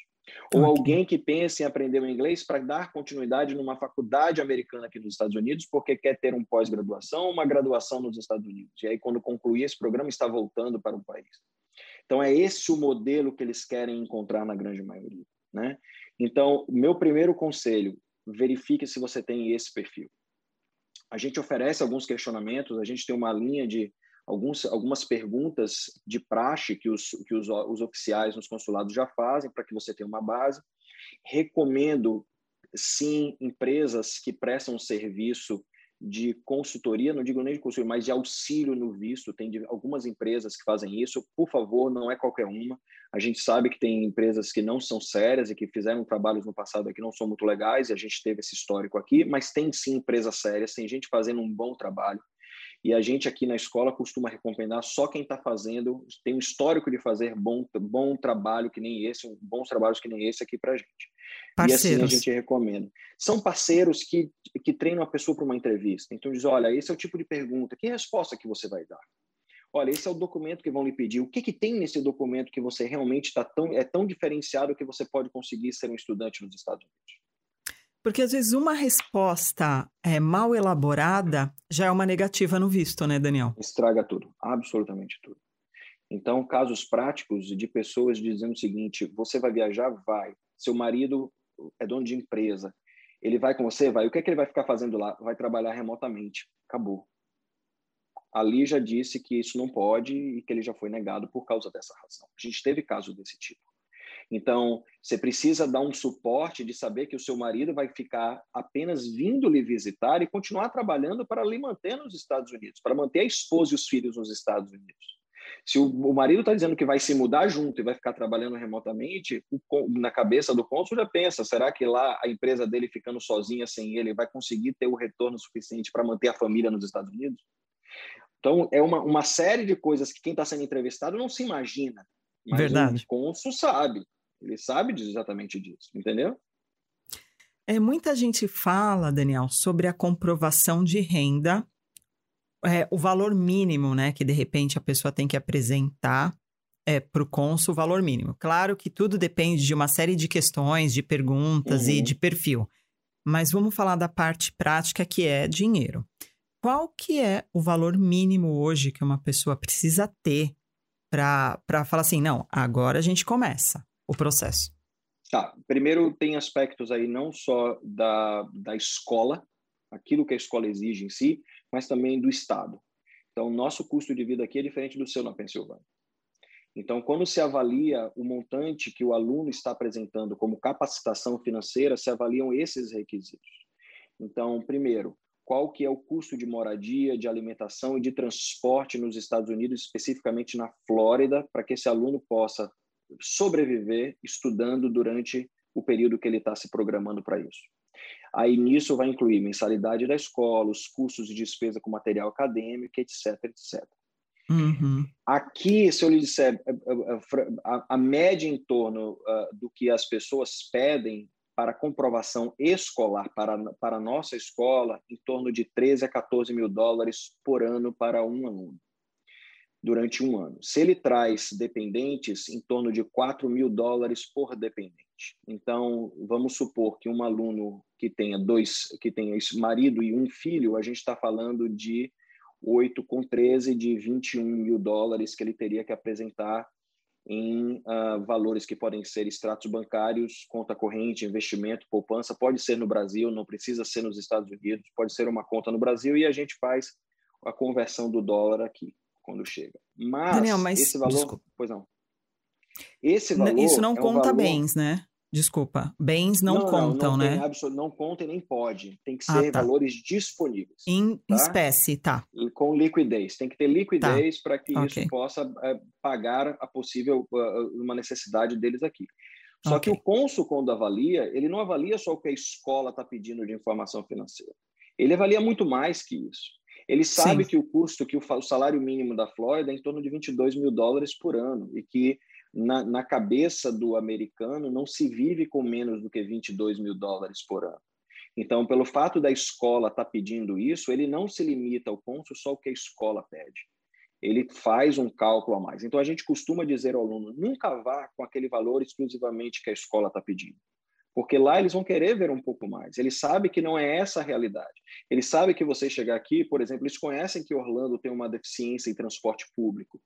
Ou alguém que pensa em aprender o inglês para dar continuidade numa faculdade americana aqui nos Estados Unidos, porque quer ter um pós-graduação, uma graduação nos Estados Unidos. E aí, quando concluir esse programa, está voltando para o país. Então, é esse o modelo que eles querem encontrar na grande maioria. Né? Então, meu primeiro conselho, verifique se você tem esse perfil. A gente oferece alguns questionamentos, a gente tem uma linha de alguns, algumas perguntas de praxe que, os, que os, os oficiais nos consulados já fazem para que você tenha uma base. Recomendo, sim, empresas que prestam serviço de consultoria, não digo nem de consultoria, mas de auxílio no visto. Tem algumas empresas que fazem isso. Por favor, não é qualquer uma. A gente sabe que tem empresas que não são sérias e que fizeram trabalhos no passado que não são muito legais, e a gente teve esse histórico aqui, mas tem sim empresas sérias, tem gente fazendo um bom trabalho. E a gente aqui na escola costuma recomendar só quem está fazendo, tem um histórico de fazer bom, bom trabalho que nem esse, bons trabalhos que nem esse aqui para a gente. Parceiros. E assim a gente recomenda. São parceiros que, que treinam a pessoa para uma entrevista. Então diz, olha, esse é o tipo de pergunta, que resposta que você vai dar? Olha, esse é o documento que vão lhe pedir. O que, que tem nesse documento que você realmente está tão é tão diferenciado que você pode conseguir ser um estudante nos Estados Unidos? Porque às vezes uma resposta é, mal elaborada já é uma negativa no visto, né, Daniel? Estraga tudo, absolutamente tudo. Então, casos práticos de pessoas dizendo o seguinte: você vai viajar? Vai. Seu marido é dono de empresa. Ele vai com você? Vai. O que, é que ele vai ficar fazendo lá? Vai trabalhar remotamente. Acabou. Ali já disse que isso não pode e que ele já foi negado por causa dessa razão. A gente teve casos desse tipo. Então, você precisa dar um suporte de saber que o seu marido vai ficar apenas vindo lhe visitar e continuar trabalhando para lhe manter nos Estados Unidos, para manter a esposa e os filhos nos Estados Unidos. Se o, o marido está dizendo que vai se mudar junto e vai ficar trabalhando remotamente, o, na cabeça do cônsul já pensa: será que lá a empresa dele ficando sozinha sem ele vai conseguir ter o retorno suficiente para manter a família nos Estados Unidos? Então, é uma, uma série de coisas que quem está sendo entrevistado não se imagina. Mas Verdade. o cônsul sabe. Ele sabe exatamente disso, entendeu? É, muita gente fala, Daniel, sobre a comprovação de renda, é, o valor mínimo, né, que de repente a pessoa tem que apresentar é, para o cônsul, o valor mínimo. Claro que tudo depende de uma série de questões, de perguntas uhum. e de perfil. Mas vamos falar da parte prática que é dinheiro. Qual que é o valor mínimo hoje que uma pessoa precisa ter para falar assim, não, agora a gente começa? O processo? Tá. Primeiro, tem aspectos aí não só da, da escola, aquilo que a escola exige em si, mas também do Estado. Então, nosso custo de vida aqui é diferente do seu na Pensilvânia. Então, quando se avalia o montante que o aluno está apresentando como capacitação financeira, se avaliam esses requisitos. Então, primeiro, qual que é o custo de moradia, de alimentação e de transporte nos Estados Unidos, especificamente na Flórida, para que esse aluno possa sobreviver estudando durante o período que ele está se programando para isso. Aí nisso vai incluir mensalidade da escola, os custos de despesa com material acadêmico, etc, etc. Uhum. Aqui, se eu lhe disser é, é, é, a, a média em torno uh, do que as pessoas pedem para comprovação escolar para, para a nossa escola, em torno de 13 a 14 mil dólares por ano para um aluno durante um ano. Se ele traz dependentes, em torno de 4 mil dólares por dependente. Então, vamos supor que um aluno que tenha dois, que tenha esse marido e um filho, a gente está falando de 8 com 13 de 21 mil dólares que ele teria que apresentar em uh, valores que podem ser extratos bancários, conta corrente, investimento, poupança, pode ser no Brasil, não precisa ser nos Estados Unidos, pode ser uma conta no Brasil e a gente faz a conversão do dólar aqui quando chega. Mas, Daniel, mas esse valor, desculpa. pois não. Esse valor Isso não é conta valor... bens, né? Desculpa, bens não, não contam, não, não né? Absolut, não conta e nem pode. Tem que ah, ser ah, tá. valores disponíveis. Em tá? espécie, tá. E com liquidez. Tem que ter liquidez tá. para que okay. isso possa é, pagar a possível uh, uma necessidade deles aqui. Só okay. que o cônsul, quando avalia, ele não avalia só o que a escola está pedindo de informação financeira. Ele avalia muito mais que isso. Ele sabe Sim. que o custo, que o salário mínimo da Flórida é em torno de 22 mil dólares por ano e que na, na cabeça do americano, não se vive com menos do que 22 mil dólares por ano. Então, pelo fato da escola estar tá pedindo isso, ele não se limita ao ponto só o que a escola pede. Ele faz um cálculo a mais. Então, a gente costuma dizer ao aluno: nunca vá com aquele valor exclusivamente que a escola está pedindo. Porque lá eles vão querer ver um pouco mais. Ele sabe que não é essa a realidade. Ele sabe que você chegar aqui, por exemplo, eles conhecem que Orlando tem uma deficiência em transporte público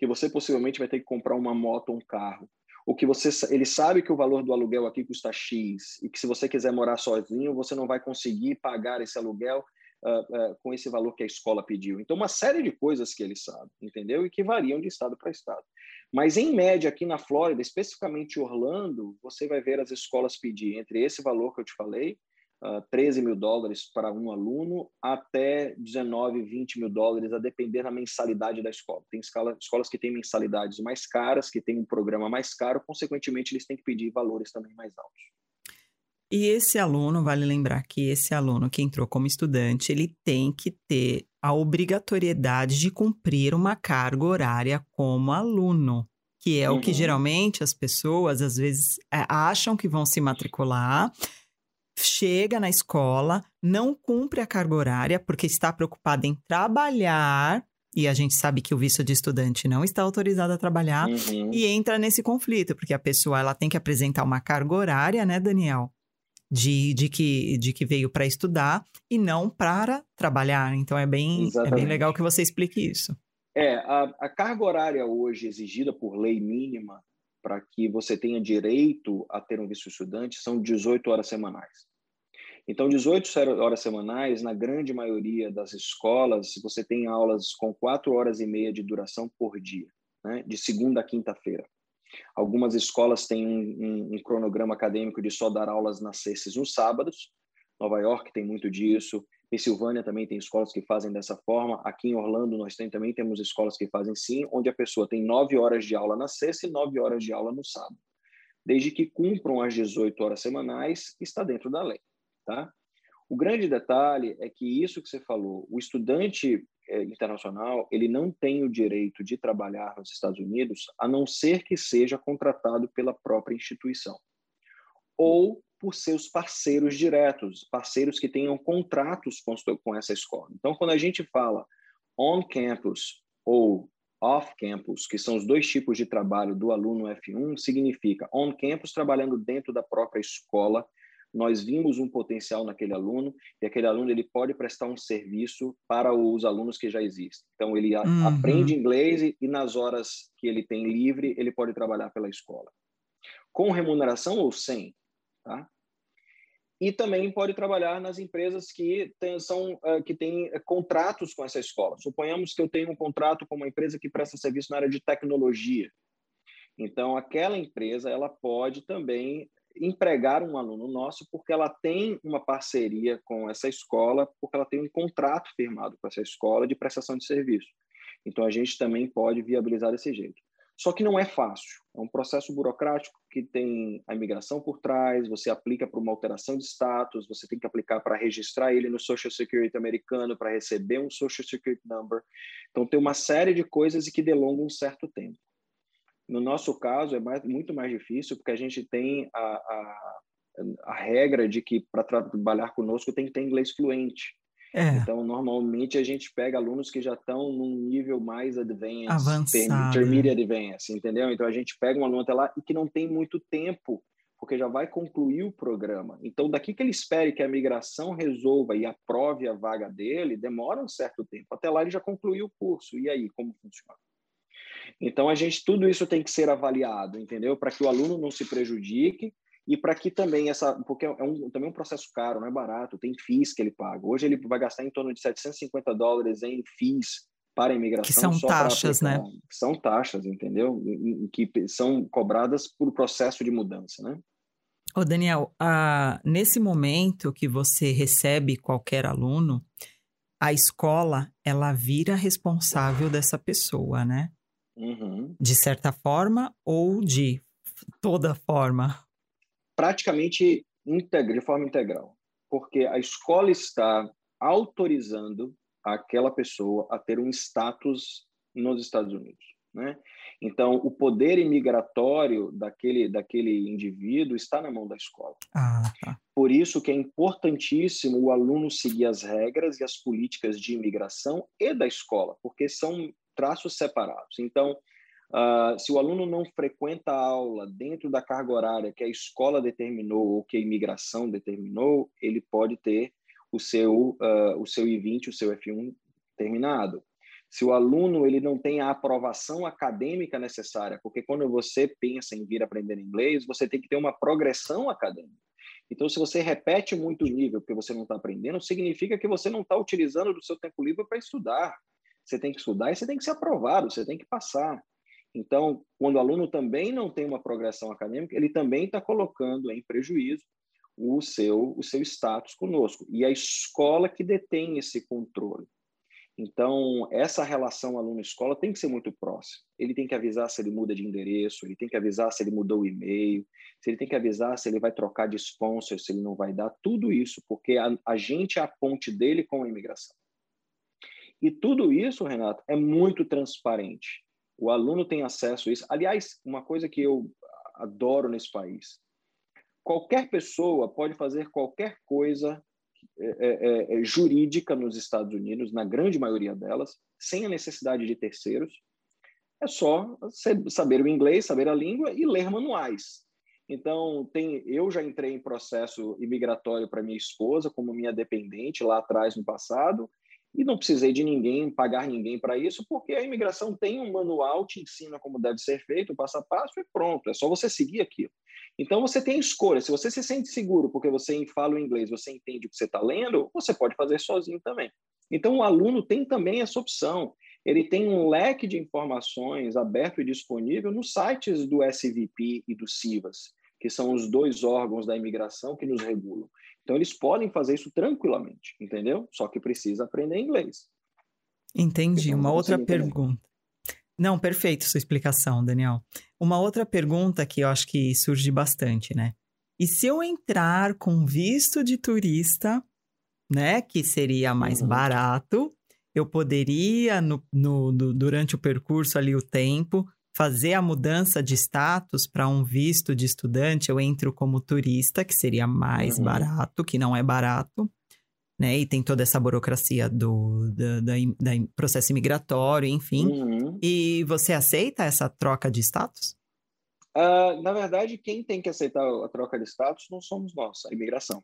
que você possivelmente vai ter que comprar uma moto ou um carro. O que você ele sabe que o valor do aluguel aqui custa X e que se você quiser morar sozinho, você não vai conseguir pagar esse aluguel uh, uh, com esse valor que a escola pediu. Então, uma série de coisas que ele sabe, entendeu? E que variam de estado para estado. Mas, em média, aqui na Flórida, especificamente Orlando, você vai ver as escolas pedir entre esse valor que eu te falei uh, ah, 13 mil dólares para um aluno até 19, 20 mil dólares, a depender da mensalidade da escola. Tem escala, escolas que têm mensalidades mais caras, que têm um programa mais caro, consequentemente, eles têm que pedir valores também mais altos. E esse aluno, vale lembrar que esse aluno que entrou como estudante, ele tem que ter a obrigatoriedade de cumprir uma carga horária como aluno, que é uhum. o que uhum. geralmente as pessoas às vezes acham que vão se matricular chega na escola, não cumpre a carga horária porque está preocupada em trabalhar e a gente sabe que o visto de estudante não está autorizado a trabalhar uhum. e entra nesse conflito, porque a pessoa ela tem que apresentar uma carga horária, né, Daniel? De, de, que, de que veio para estudar e não para trabalhar. Então é bem, é bem legal que você explique isso. É, a, a carga horária hoje exigida por lei mínima para que você tenha direito a ter um visto estudante são 18 horas semanais. Então, 18 horas semanais, na grande maioria das escolas, você tem aulas com 4 horas e meia de duração por dia, né? de segunda a quinta-feira. Algumas escolas têm um, um, um, cronograma acadêmico de só dar aulas nas sextas e nos sábados. Nova York tem muito disso. Pensilvânia também tem escolas que fazem dessa forma. Aqui em Orlando nós tem, também temos escolas que fazem sim, onde a pessoa tem nove horas de aula na sexta e nove horas de aula no sábado. Desde que cumpram as 18 horas semanais, está dentro da lei. Tá? O grande detalhe é que isso que você falou, o estudante internacional, ele não tem o direito de trabalhar nos Estados Unidos, a não ser que seja contratado pela própria instituição ou por seus parceiros diretos, parceiros que tenham contratos com, com essa escola. Então, quando a gente fala on-campus ou off-campus, que são os dois tipos de trabalho do aluno F1, significa on-campus trabalhando dentro da própria escola nós vimos um potencial naquele aluno e aquele aluno ele pode prestar um serviço para os alunos que já existem. Então ele uhum. aprende inglês e, e nas horas que ele tem livre ele pode trabalhar pela escola, com remuneração ou sem, tá? E também pode trabalhar nas empresas que tem, são uh, que têm uh, contratos com essa escola. Suponhamos que eu tenho um contrato com uma empresa que presta serviço na área de tecnologia. Então, aquela empresa ela pode também empregar um aluno nosso porque ela tem uma parceria com essa escola, porque ela tem um contrato firmado com essa escola de prestação de serviço. Então a gente também pode viabilizar desse jeito. Só que não é fácil. É um processo burocrático que tem a imigração por trás, você aplica para uma alteração de status, você tem que aplicar para registrar ele no Social Security americano, para receber um Social Security Number. Então tem uma série de coisas que delongam um certo tempo. No nosso caso, é mais, muito mais difícil, porque a gente tem a, a, a regra de que para trabalhar conosco tem que ter inglês fluente. É. Então, normalmente a gente pega alunos que já estão num nível mais advanced, avançado, intermediate advanced, entendeu? Então a gente pega um aluno até lá e que não tem muito tempo, porque já vai concluir o programa. Então, daqui que ele espere que a migração resolva e aprove a vaga dele, demora um certo tempo. Até lá ele já concluiu o curso. E aí, como funciona? Então, a gente, tudo isso tem que ser avaliado, entendeu? Para que o aluno não se prejudique e para que também essa, porque é um, também é um processo caro, não é barato, tem FIIs que ele paga. Hoje ele vai gastar em torno de 750 dólares em FIIs para a imigração. Que são taxas, né? São taxas, entendeu? Que são cobradas por processo de mudança, né? Ô Daniel, uh, nesse momento que você recebe qualquer aluno, a escola ela vira responsável dessa pessoa, né? Uhum. De certa forma ou de toda forma? Praticamente integra, de forma integral, porque a escola está autorizando aquela pessoa a ter um status nos Estados Unidos, né? Então, o poder imigratório daquele, daquele indivíduo está na mão da escola. Ah, tá. Por isso que é importantíssimo o aluno seguir as regras e as políticas de imigração e da escola, porque são traços separados. Então, uh, se o aluno não frequenta a aula dentro da carga horária que a escola determinou ou que a imigração determinou, ele pode ter o seu, uh, o seu I-20, o seu F1 terminado se o aluno ele não tem a aprovação acadêmica necessária, porque quando você pensa em vir aprender inglês, você tem que ter uma progressão acadêmica. Então, se você repete muito nível porque você não está aprendendo, significa que você não está utilizando do seu tempo livre para estudar. Você tem que estudar e você tem que ser aprovado, você tem que passar. Então, quando o aluno também não tem uma progressão acadêmica, ele também está colocando em prejuízo o seu, o seu status conosco. E a escola que detém esse controle. Então, essa relação aluno-escola tem que ser muito próxima. Ele tem que avisar se ele muda de endereço, ele tem que avisar se ele mudou o e-mail, se ele tem que avisar se ele vai trocar de sponsor, se ele não vai dar, tudo isso, porque a, a gente é a ponte dele com a imigração. E tudo isso, Renato, é muito transparente. O aluno tem acesso a isso. Aliás, uma coisa que eu adoro nesse país: qualquer pessoa pode fazer qualquer coisa é, é, é, jurídica nos Estados Unidos, na grande maioria delas, sem a necessidade de terceiros. É só saber o inglês, saber a língua e ler manuais. Então, tem, eu já entrei em processo imigratório para minha esposa, como minha dependente lá atrás no passado, e não precisei de ninguém, pagar ninguém para isso, porque a imigração tem um manual, te ensina como deve ser feito, passo a passo, e pronto, é só você seguir aquilo. Então você tem escolha. Se você se sente seguro porque você fala o inglês, você entende o que você está lendo, você pode fazer sozinho também. Então o aluno tem também essa opção. Ele tem um leque de informações aberto e disponível nos sites do SVP e do CIVAS, que são os dois órgãos da imigração que nos regulam. Então eles podem fazer isso tranquilamente, entendeu? Só que precisa aprender inglês. Entendi. Uma outra pergunta. Não, perfeito sua explicação, Daniel. Uma outra pergunta que eu acho que surge bastante, né? E se eu entrar com visto de turista, né, que seria mais uhum. barato, eu poderia, no, no, no, durante o percurso ali, o tempo, fazer a mudança de status para um visto de estudante, eu entro como turista, que seria mais uhum. barato, que não é barato né? E tem toda essa burocracia do, do, do, do processo imigratório, enfim. Uhum. E você aceita essa troca de status? Uh, na verdade, quem tem que aceitar a troca de status não somos nós, a imigração.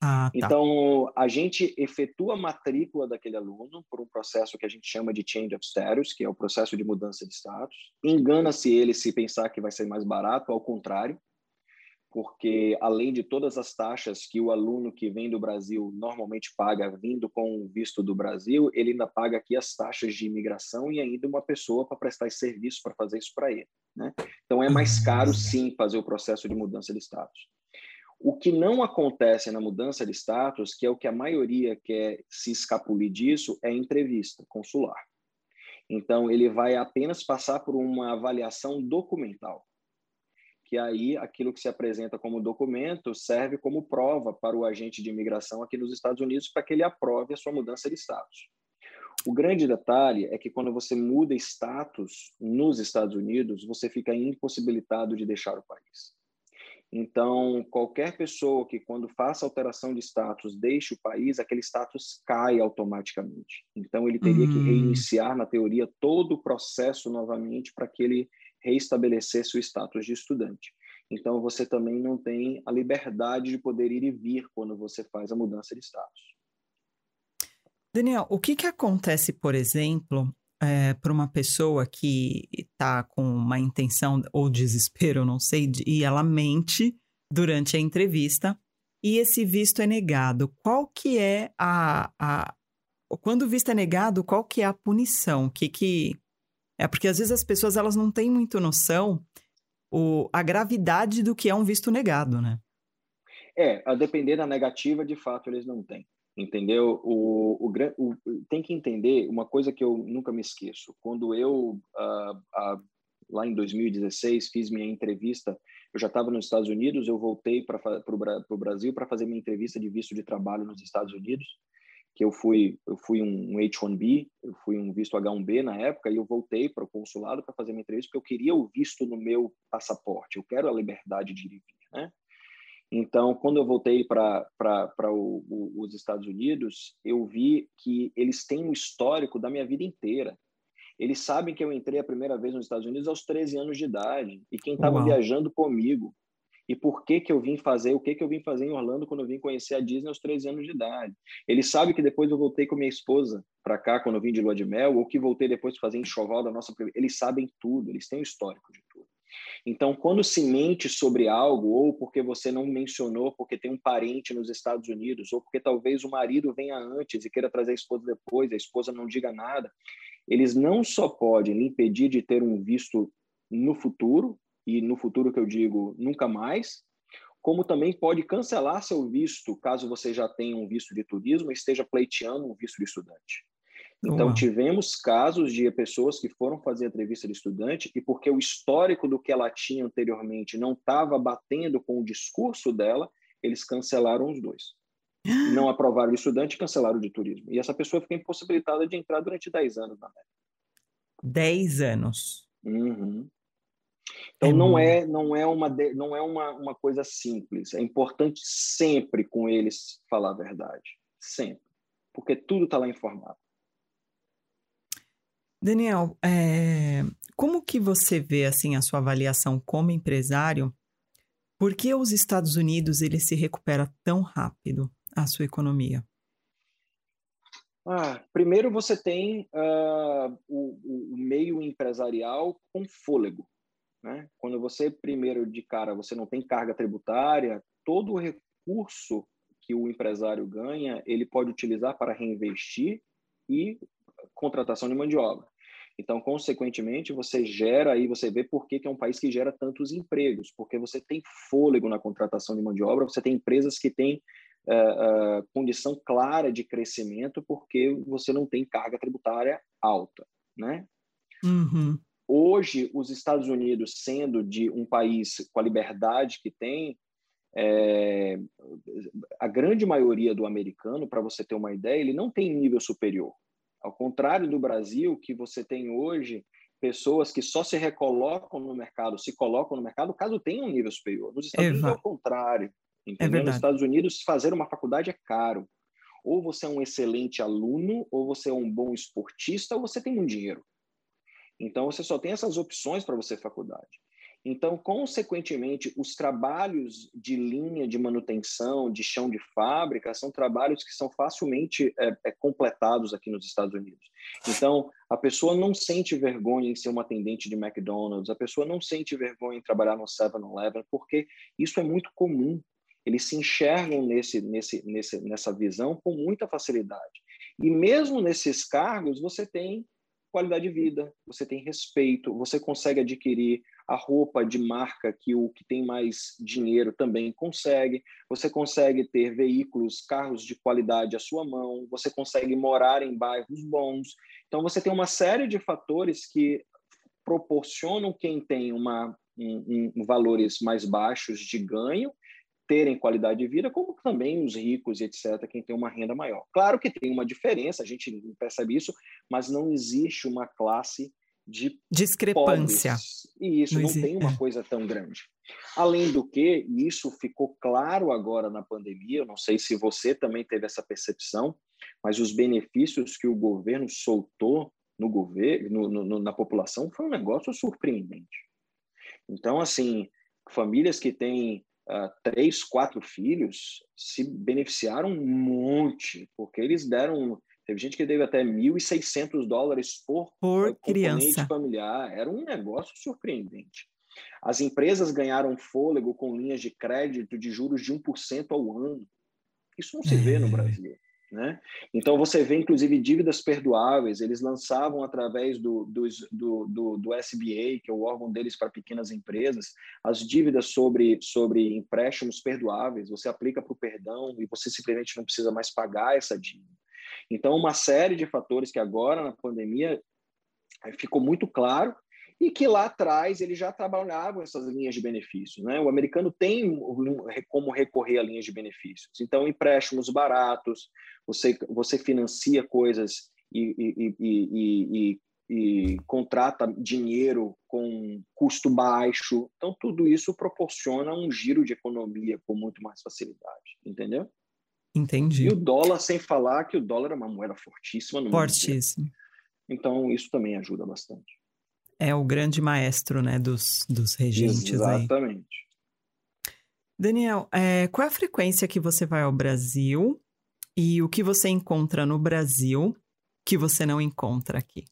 Ah, tá. Então, a gente efetua a matrícula daquele aluno por um processo que a gente chama de change of status, que é o processo de mudança de status. Engana-se ele se pensar que vai ser mais barato, ao contrário porque além de todas as taxas que o aluno que vem do Brasil normalmente paga vindo com o visto do Brasil, ele ainda paga aqui as taxas de imigração e ainda uma pessoa para prestar esse serviço para fazer isso para ele. Né? Então é mais caro sim fazer o processo de mudança de status. O que não acontece na mudança de status, que é o que a maioria quer se escapulir disso, é entrevista consular. Então ele vai apenas passar por uma avaliação documental que aí aquilo que se apresenta como documento serve como prova para o agente de imigração aqui nos Estados Unidos para que ele aprove a sua mudança de status. O grande detalhe é que quando você muda status nos Estados Unidos, você fica impossibilitado de deixar o país. Então, qualquer pessoa que, quando faça alteração de status, deixe o país, aquele status cai automaticamente. Então, ele teria hum. que reiniciar, na teoria, todo o processo novamente para que ele reestabelecesse o status de estudante. Então, você também não tem a liberdade de poder ir e vir quando você faz a mudança de status. Daniel, o que, que acontece, por exemplo, é, para uma pessoa que está com uma intenção ou desespero, não sei, e ela mente durante a entrevista e esse visto é negado? Qual que é a, a quando o visto é negado, qual que é a punição? Que que é porque às vezes as pessoas elas não têm muito noção o, a gravidade do que é um visto negado, né? É, a depender da negativa, de fato, eles não têm. Entendeu? O, o, o, tem que entender uma coisa que eu nunca me esqueço. Quando eu, uh, uh, lá em 2016, fiz minha entrevista, eu já estava nos Estados Unidos, eu voltei para o Brasil para fazer minha entrevista de visto de trabalho nos Estados Unidos, que eu fui, eu fui um, um H-1B, eu fui um visto H-1B na época, e eu voltei para o consulado para fazer minha entrevista, porque eu queria o visto no meu passaporte, eu quero a liberdade de ir e vir, né? Então, quando eu voltei para os Estados Unidos, eu vi que eles têm um histórico da minha vida inteira. Eles sabem que eu entrei a primeira vez nos Estados Unidos aos 13 anos de idade. E quem estava viajando comigo. E por que, que eu vim fazer, o que, que eu vim fazer em Orlando quando eu vim conhecer a Disney aos 13 anos de idade. Eles sabem que depois eu voltei com minha esposa para cá, quando eu vim de lua de mel, ou que voltei depois de fazer enxoval da nossa... Eles sabem tudo, eles têm o histórico de tudo. Então, quando se mente sobre algo, ou porque você não mencionou porque tem um parente nos Estados Unidos, ou porque talvez o marido venha antes e queira trazer a esposa depois, a esposa não diga nada, eles não só podem lhe impedir de ter um visto no futuro, e no futuro que eu digo nunca mais, como também pode cancelar seu visto caso você já tenha um visto de turismo e esteja pleiteando um visto de estudante. Então, tivemos casos de pessoas que foram fazer entrevista de estudante e porque o histórico do que ela tinha anteriormente não estava batendo com o discurso dela, eles cancelaram os dois. Não aprovaram o estudante e cancelaram o de turismo. E essa pessoa fica impossibilitada de entrar durante 10 anos na América. 10 anos. Uhum. Então, é não é, não é, uma, não é uma, uma coisa simples. É importante sempre com eles falar a verdade. Sempre. Porque tudo está lá informado. Daniel, é, como que você vê assim a sua avaliação como empresário? Por que os Estados Unidos ele se recupera tão rápido a sua economia? Ah, primeiro você tem uh, o, o, meio empresarial com fôlego. Né? Quando você, primeiro de cara, você não tem carga tributária, todo o recurso que o empresário ganha, ele pode utilizar para reinvestir e contratação de mão de obra. Então, consequentemente, você gera aí, você vê por que, que é um país que gera tantos empregos, porque você tem fôlego na contratação de mão de obra, você tem empresas que têm uh, uh, condição clara de crescimento, porque você não tem carga tributária alta, né? Uhum. Hoje, os Estados Unidos, sendo de um país com a liberdade que tem, é, a grande maioria do americano, para você ter uma ideia, ele não tem nível superior. Ao contrário do Brasil, que você tem hoje pessoas que só se recolocam no mercado, se colocam no mercado caso tenham um nível superior. Nos Estados Unidos é o contrário. É entendeu? É Nos Estados Unidos, fazer uma faculdade é caro. Ou você é um excelente aluno, ou você é um bom esportista, ou você tem muito dinheiro. Então, você só tem essas opções para você faculdade. Então, consequentemente, os trabalhos de linha de manutenção, de chão de fábrica, são trabalhos que são facilmente é, é, completados aqui nos Estados Unidos. Então, a pessoa não sente vergonha em ser uma atendente de McDonald's, a pessoa não sente vergonha em trabalhar no 7-Eleven, porque isso é muito comum. Eles se enxergam nesse, nesse, nesse, nessa visão com muita facilidade. E mesmo nesses cargos, você tem qualidade de vida, você tem respeito, você consegue adquirir a roupa de marca que o que tem mais dinheiro também consegue, você consegue ter veículos, carros de qualidade à sua mão, você consegue morar em bairros bons. Então você tem uma série de fatores que proporcionam quem tem uma um, um, valores mais baixos de ganho terem qualidade de vida, como também os ricos, etc., quem tem uma renda maior. Claro que tem uma diferença, a gente percebe isso, mas não existe uma classe de discrepância. Pobres. E isso não, não tem uma coisa tão grande. Além do que, isso ficou claro agora na pandemia, eu não sei se você também teve essa percepção, mas os benefícios que o governo soltou no governo, no, no, na população, foi um negócio surpreendente. Então, assim, famílias que têm uh, três, quatro filhos se beneficiaram um monte, porque eles deram. Teve gente que teve até 1.600 dólares por, por criança familiar. Era um negócio surpreendente. As empresas ganharam fôlego com linhas de crédito de juros de 1% ao ano. Isso não se vê no é. Brasil. Né? Então, você vê, inclusive, dívidas perdoáveis, eles lançavam através do, do, do, do, SBA, que é o órgão deles para pequenas empresas, as dívidas sobre, sobre empréstimos perdoáveis. Você aplica para o perdão e você simplesmente não precisa mais pagar essa dívida. Então, uma série de fatores que agora, na pandemia, ficou muito claro e que lá atrás eles já trabalhavam essas linhas de benefícios. Né? O americano tem como recorrer a linhas de benefícios. Então, empréstimos baratos, você, você financia coisas e, e, e, e, contrata dinheiro com custo baixo. Então, tudo isso proporciona um giro de economia com muito mais facilidade, entendeu? Entendi. E o dólar, sem falar que o dólar é uma moeda fortíssima no Fortíssimo. Mundo. Então, isso também ajuda bastante. É o grande maestro, né, dos, dos regentes Exatamente. Aí. Daniel, é, qual é a frequência que você vai ao Brasil e o que você encontra no Brasil que você não encontra aqui?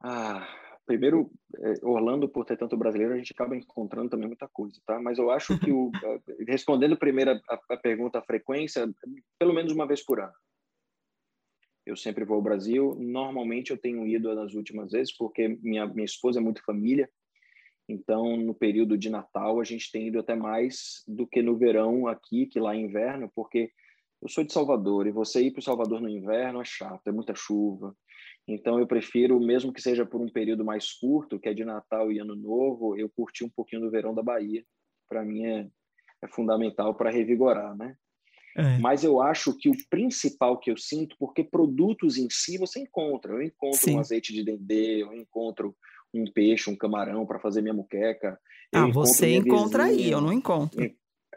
Ah, primeiro, é, Orlando, por ter tanto brasileiro, a gente acaba encontrando também muita coisa, tá? Mas eu acho que, o, respondendo primeiro a, a pergunta, a frequência, pelo menos uma vez por ano. Eu sempre vou ao Brasil. Normalmente eu tenho ido nas últimas vezes porque minha, minha esposa é muito família. Então, no período de Natal, a gente tem ido até mais do que no verão aqui, que lá é inverno, porque eu sou de Salvador e você ir para o Salvador no inverno é chato, é muita chuva. Então, eu prefiro, mesmo que seja por um período mais curto, que é de Natal e Ano Novo, eu curti um pouquinho do verão da Bahia. Para mim é, é fundamental para revigorar, né? É. Mas eu acho que o principal que eu sinto, porque produtos em si você encontra. Eu encontro Sim. um azeite de dendê, eu encontro um peixe, um camarão para fazer minha muqueca. Ah, você encontra vizinha. aí, eu não encontro.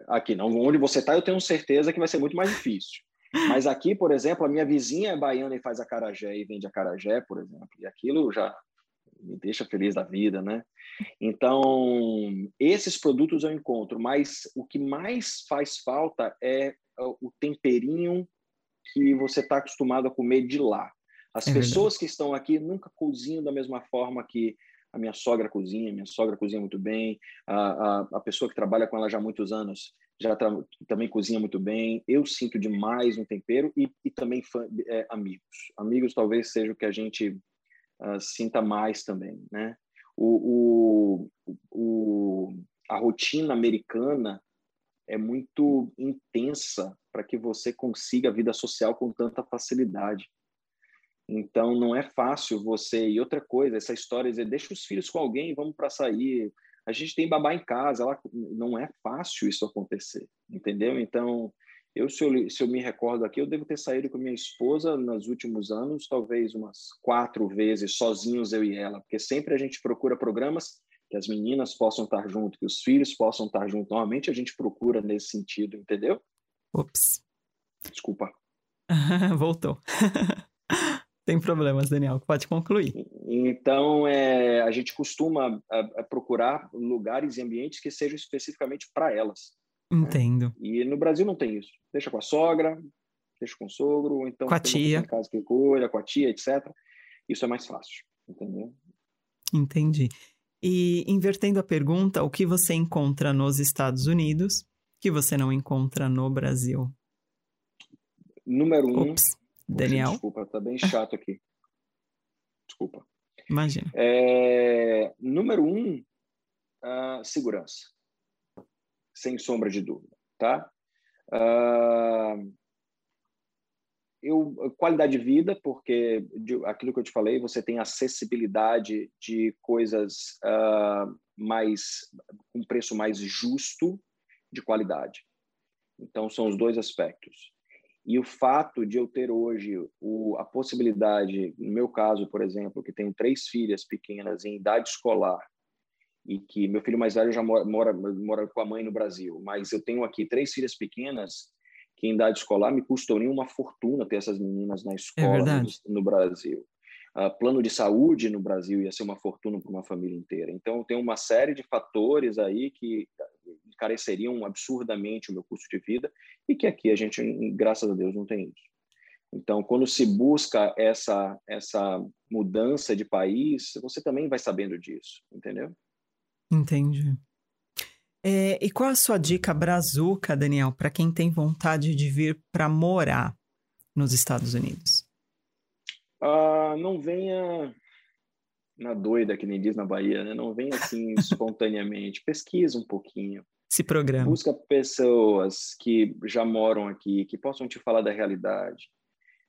Aqui, não. Onde você está, eu tenho certeza que vai ser muito mais difícil. Mas aqui, por exemplo, a minha vizinha é baiana e faz acarajé e vende acarajé, por exemplo. E aquilo já me deixa feliz da vida, né? Então, esses produtos eu encontro, mas o que mais faz falta é o temperinho que você está acostumado a comer de lá. As é pessoas verdade. que estão aqui nunca cozinham da mesma forma que a minha sogra cozinha, minha sogra cozinha muito bem, a, a, a pessoa que trabalha com ela já há muitos anos já também cozinha muito bem. Eu sinto demais um tempero e, e também fã, é, amigos. Amigos talvez seja o que a gente uh, sinta mais também, né? O, o, o, a rotina americana é muito intensa para que você consiga a vida social com tanta facilidade. Então, não é fácil você. E outra coisa, essa história de dizer, deixa os filhos com alguém, vamos para sair. A gente tem babá em casa, ela... não é fácil isso acontecer, entendeu? Então, eu se, eu, se eu me recordo aqui, eu devo ter saído com minha esposa nos últimos anos, talvez umas quatro vezes, sozinhos eu e ela, porque sempre a gente procura programas que as meninas possam estar junto, que os filhos possam estar junto. Normalmente a gente procura nesse sentido, entendeu? Ops. Desculpa. Voltou. Tem problemas, Daniel. Pode concluir. Então, é, a gente costuma a, a procurar lugares e ambientes que sejam especificamente para elas. Né? Entendo. Né? E no Brasil não tem isso. Deixa com a sogra, deixa com o sogro, ou então com a tia. Em casa que cuida, com a tia, etc. Isso é mais fácil, entendeu? Entendi. E invertendo a pergunta, o que você encontra nos Estados Unidos que você não encontra no Brasil? Número um. Ops, Daniel. Desculpa, tá bem chato aqui. Desculpa. Imagina. É, número um, uh, segurança. Sem sombra de dúvida, tá? Uh, eu, qualidade de vida, porque de, aquilo que eu te falei, você tem acessibilidade de coisas uh, mais com preço mais justo de qualidade. Então são os dois aspectos. E o fato de eu ter hoje o, a possibilidade, no meu caso, por exemplo, que tenho três filhas pequenas em idade escolar e que meu filho mais velho já mora, mora, mora com a mãe no Brasil, mas eu tenho aqui três filhas pequenas que em idade escolar me custaria uma fortuna ter essas meninas na escola é no, no, Brasil. Uh, plano de saúde no Brasil ia ser uma fortuna para uma família inteira. Então, tem uma série de fatores aí que encareceriam absurdamente o meu custo de vida e que aqui a gente, graças a Deus, não tem isso. Então, quando se busca essa essa mudança de país, você também vai sabendo disso, entendeu? Entendi. É, e qual a sua dica brazuca, Daniel, para quem tem vontade de vir para morar nos Estados Unidos? Ah, não venha na doida, que nem diz na Bahia, né? Não venha assim espontaneamente. Pesquisa um pouquinho. Se programa. Busca pessoas que já moram aqui, que possam te falar da realidade.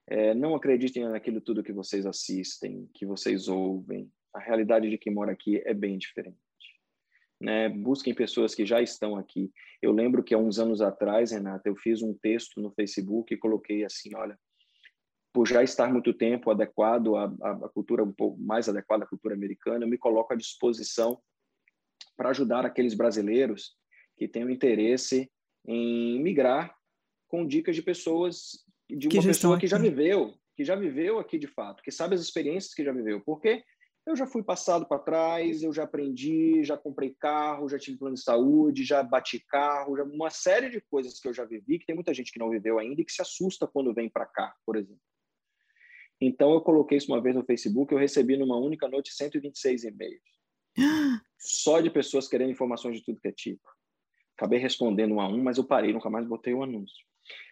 É, não acreditem naquilo tudo que vocês assistem, que vocês ouvem. A realidade de quem mora aqui é bem diferente. Né? Busquem pessoas que já estão aqui. Eu lembro que há uns anos atrás, Renata, eu fiz um texto no Facebook e coloquei assim, olha, por já estar muito tempo adequado à, à cultura um pouco mais adequada à cultura americana, eu me coloco à disposição para ajudar aqueles brasileiros que tenham interesse em migrar com dicas de pessoas de uma pessoa que já viveu, que já viveu aqui de fato, que sabe as experiências que já viveu, porque eu já fui passado para trás, eu já aprendi, já comprei carro, já tive plano de saúde, já bati carro, já, uma série de coisas que eu já vivi, que tem muita gente que não viveu ainda e que se assusta quando vem para cá, por exemplo. Então, eu coloquei isso uma vez no Facebook, eu recebi numa única noite 126 e-mails. Só de pessoas querendo informações de tudo que é tipo. Acabei respondendo um a um, mas eu parei, nunca mais botei o um anúncio.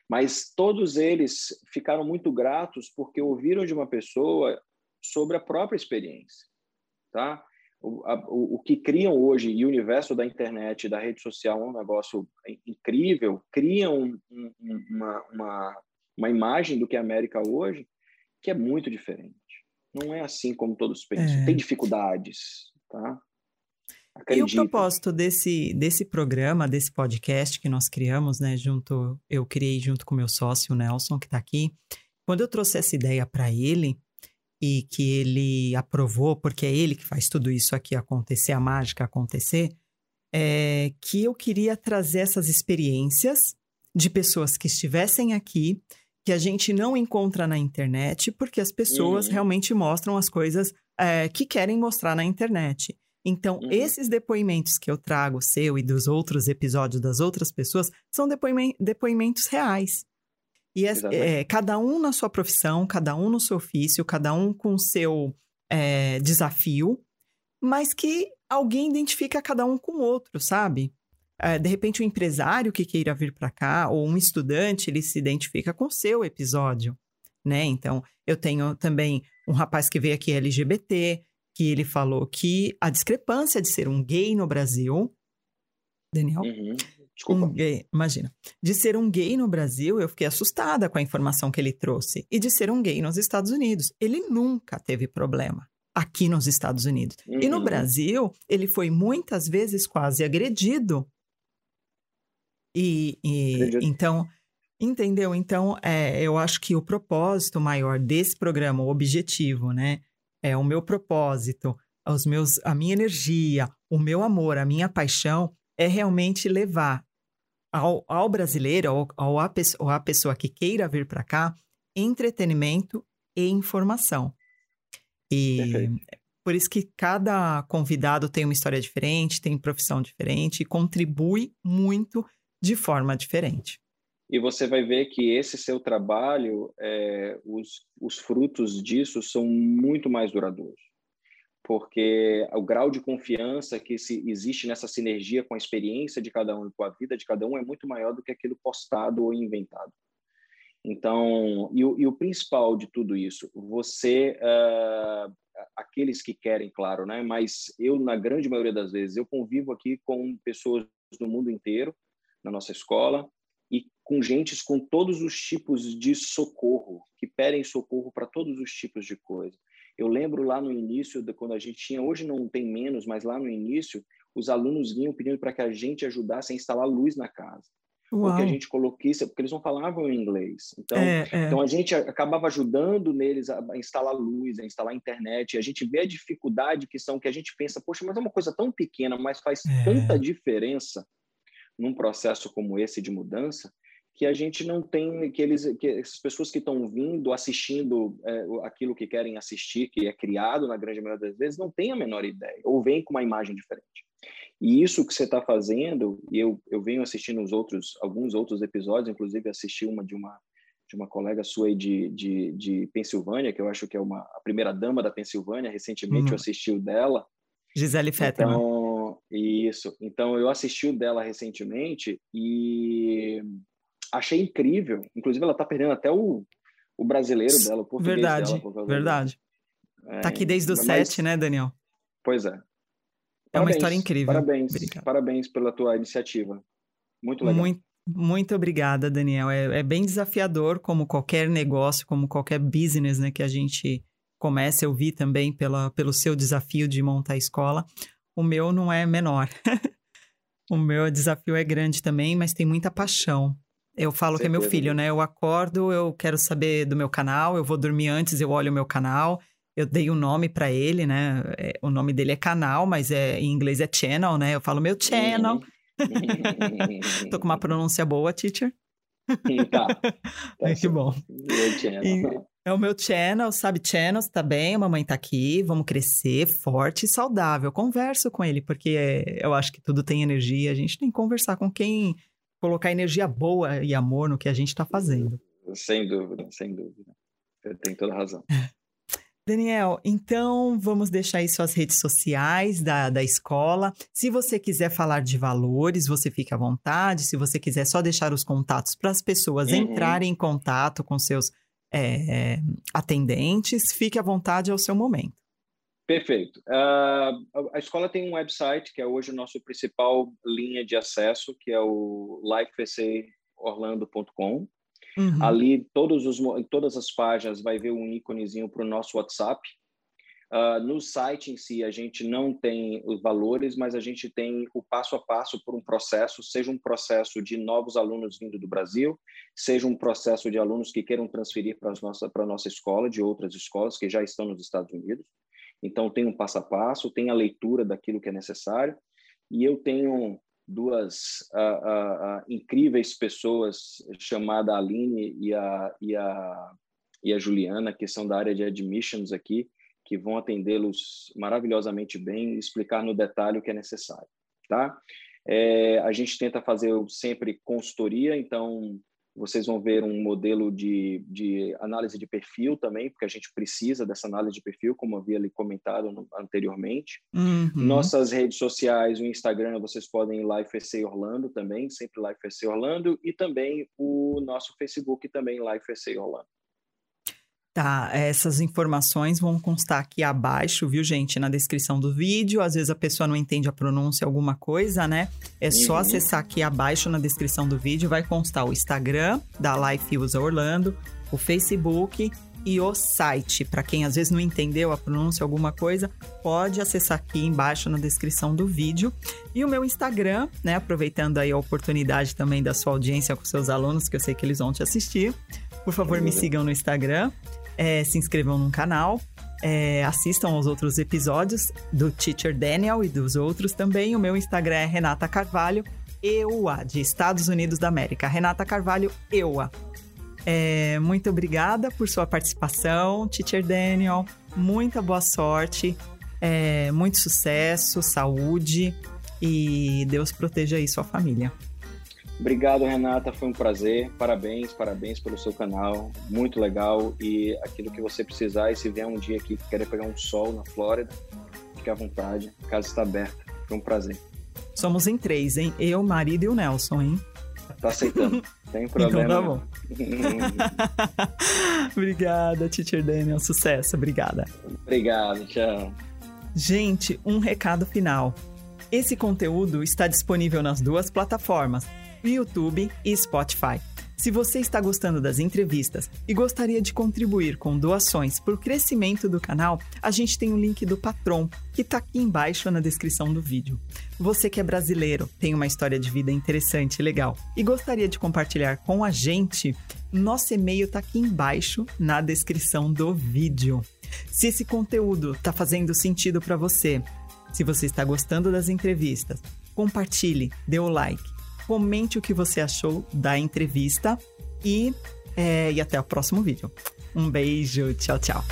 Mas todos eles ficaram muito gratos porque ouviram de uma pessoa sobre a própria experiência, tá? O, a, o, o, que criam hoje e o universo da internet da rede social é um negócio incrível, criam um, uma, uma, uma imagem do que é a América hoje que é muito diferente. Não é assim como todos pensam. É. Tem dificuldades, tá? E o propósito desse, desse programa, desse podcast que nós criamos, né, junto, eu criei junto com meu sócio, o Nelson, que está aqui, quando eu trouxe essa ideia para ele e que ele aprovou, porque é ele que faz tudo isso aqui acontecer, a mágica acontecer, é que eu queria trazer essas experiências de pessoas que estivessem aqui que a gente não encontra na internet, porque as pessoas uhum. realmente mostram as coisas é, que querem mostrar na internet. Então, uhum. esses depoimentos que eu trago, seu e dos outros episódios das outras pessoas, são depoimentos reais. E é, é, cada um na sua profissão, cada um no seu ofício, cada um com o seu é, desafio, mas que alguém identifica cada um com o outro, sabe? uh, de repente, um empresário que queira vir para cá, ou um estudante, ele se identifica com o seu episódio, né? Então, eu tenho também um rapaz que veio aqui LGBT, que ele falou que a discrepância de ser um gay no Brasil. Daniel? Uhum. Desculpa. Um gay, imagina. De ser um gay no Brasil, eu fiquei assustada com a informação que ele trouxe. E de ser um gay nos Estados Unidos. Ele nunca teve problema aqui nos Estados Unidos. Uhum. E no uhum. Brasil, ele foi muitas vezes quase agredido e, e então, entendeu? Então, é, eu acho que o propósito maior desse programa, o objetivo, né? É o meu propósito, os meus, a minha energia, o meu amor, a minha paixão é realmente levar ao, ao brasileiro, ao, ao, a, pessoa, a pessoa que queira vir para cá, entretenimento e informação. E Perfeito. por isso que cada convidado tem uma história diferente, tem profissão diferente e contribui muito de forma diferente. E você vai ver que esse seu trabalho, é, os, os frutos disso são muito mais duradouros. Porque o grau de confiança que se, existe nessa sinergia com a experiência de cada um e com a vida de cada um é muito maior do que aquilo postado ou inventado. Então, e o, e o principal de tudo isso, você, uh, aqueles que querem, claro, né? Mas eu, na grande maioria das vezes, eu convivo aqui com pessoas do mundo inteiro, na nossa escola com gentes com todos os tipos de socorro, que pedem socorro para todos os tipos de coisa. Eu lembro lá no início, de quando a gente tinha, hoje não tem menos, mas lá no início, os alunos vinham pedindo para que a gente ajudasse a instalar luz na casa. Uau. Porque a gente coloquisse, porque eles não falavam inglês. Então, é, é. então a gente acabava ajudando neles a instalar luz, a instalar internet. E a gente vê a dificuldade que são, que a gente pensa, poxa, mas é uma coisa tão pequena, mas faz é. tanta diferença num processo como esse de mudança que a gente não tem que eles que as pessoas que estão vindo assistindo é, aquilo que querem assistir que é criado na grande maioria das vezes não tem a menor ideia ou vem com uma imagem diferente e isso que você está fazendo e eu, eu venho assistindo os outros alguns outros episódios inclusive assisti uma de uma de uma colega sua de, de, de Pensilvânia que eu acho que é uma a primeira dama da Pensilvânia recentemente uhum. eu assisti o dela Gisele Fetterman então Isso. Então, eu assisti o dela recentemente e achei incrível. Inclusive, ela está perdendo até o, o brasileiro dela, o português verdade, dela. Verdade, é, Tá aqui desde o mas... 7, né, Daniel? Pois é. Parabéns, é uma história incrível. Parabéns, Obrigado. parabéns pela tua iniciativa. Muito legal. Muito, muito obrigada, Daniel. É, é, bem desafiador, como qualquer negócio, como qualquer business né, que a gente começa. Eu vi também pela, pelo seu desafio de montar a escola. O meu não é menor. o meu desafio é grande também, mas tem muita paixão. Eu falo que é meu filho, né? Eu acordo, eu quero saber do meu canal, eu vou dormir antes, eu olho o meu canal. Eu dei um nome para ele, né? É, o nome dele é canal, mas é, em inglês é channel, né? Eu falo meu channel. Tô com uma pronúncia boa, teacher. tá. tá que bom. E, é o meu channel, sabe? Channels tá bem, a mamãe tá aqui, vamos crescer forte e saudável. Converso com ele, porque é, eu acho que tudo tem energia. A gente tem que conversar com quem colocar energia boa e amor no que a gente tá fazendo. Sem dúvida, sem dúvida. Você tem toda razão. Daniel, então vamos deixar aí suas redes sociais da, da escola. Se você quiser falar de valores, você fica à vontade. Se você quiser só deixar os contatos para as pessoas uhum. entrarem em contato com seus é, atendentes, fique à vontade ao seu momento. Perfeito. Uh, a escola tem um website que é hoje o nosso principal linha de acesso, que é o lifecaorlando.com. Uhum. Ali, todos os, em todas as páginas, vai ver um íconezinho para o nosso WhatsApp. Uh, no site em si, a gente não tem os valores, mas a gente tem o passo a passo por um processo, seja um processo de novos alunos vindo do Brasil, seja um processo de alunos que queiram transferir para a nossa, nossa escola, de outras escolas que já estão nos Estados Unidos. Então, tem um passo a passo, tem a leitura daquilo que é necessário, e eu tenho duas incríveis pessoas, chamada Aline e a, e, a, e a Juliana, que são da área de admissions aqui, que vão atendê-los maravilhosamente bem e explicar no detalhe o que é necessário, tá? É, a gente tenta fazer sempre consultoria, então vocês vão ver um modelo de, de análise de perfil também, porque a gente precisa dessa análise de perfil, como havia ali comentado no, anteriormente. Uhum. Nossas redes sociais, o Instagram, vocês podem ir lá FEC Orlando também, sempre lá FEC Orlando, e também o nosso Facebook também, Life FEC Orlando. Tá, essas informações vão constar aqui abaixo, viu, gente, na descrição do vídeo. Às vezes a pessoa não entende a pronúncia, alguma coisa, né? É só uhum. acessar aqui abaixo na descrição do vídeo, vai constar o Instagram da Life Usa Orlando, o Facebook e o site. Para quem às vezes não entendeu a pronúncia, alguma coisa, pode acessar aqui embaixo na descrição do vídeo. E o meu Instagram, né? Aproveitando aí a oportunidade também da sua audiência com seus alunos, que eu sei que eles vão te assistir. Por favor, me sigam no Instagram é, se inscrevam no canal, é, assistam aos outros episódios do Teacher Daniel e dos outros também. O meu Instagram é Renata Carvalho, EUA, de Estados Unidos da América. Renata Carvalho, EUA. É, muito obrigada por sua participação, Teacher Daniel. Muita boa sorte, é, muito sucesso, saúde e Deus proteja aí sua família. Obrigado, Renata. Foi um prazer. Parabéns, parabéns pelo seu canal. Muito legal. E aquilo que você precisar, e se vier um dia aqui que querer pegar um sol na Flórida, fique à vontade. A casa está aberta. Foi um prazer. Somos em três, hein? Eu, marido e o Nelson, hein? Tá aceitando. Tem problema. Então tá bom. Obrigada, Teacher Daniel. Sucesso. Obrigada. Obrigado. Tchau. Gente, um recado final. Esse conteúdo está disponível nas duas plataformas YouTube e Spotify. Se você está gostando das entrevistas e gostaria de contribuir com doações para o crescimento do canal, a gente tem o link do Patron, que está aqui embaixo na descrição do vídeo. Você que é brasileiro, tem uma história de vida interessante e legal e gostaria de compartilhar com a gente, nosso e-mail está aqui embaixo na descrição do vídeo. Se esse conteúdo está fazendo sentido para você, se você está gostando das entrevistas, compartilhe, dê o like comente o que você achou da entrevista e, é, e até o próximo vídeo. Um beijo, tchau, tchau.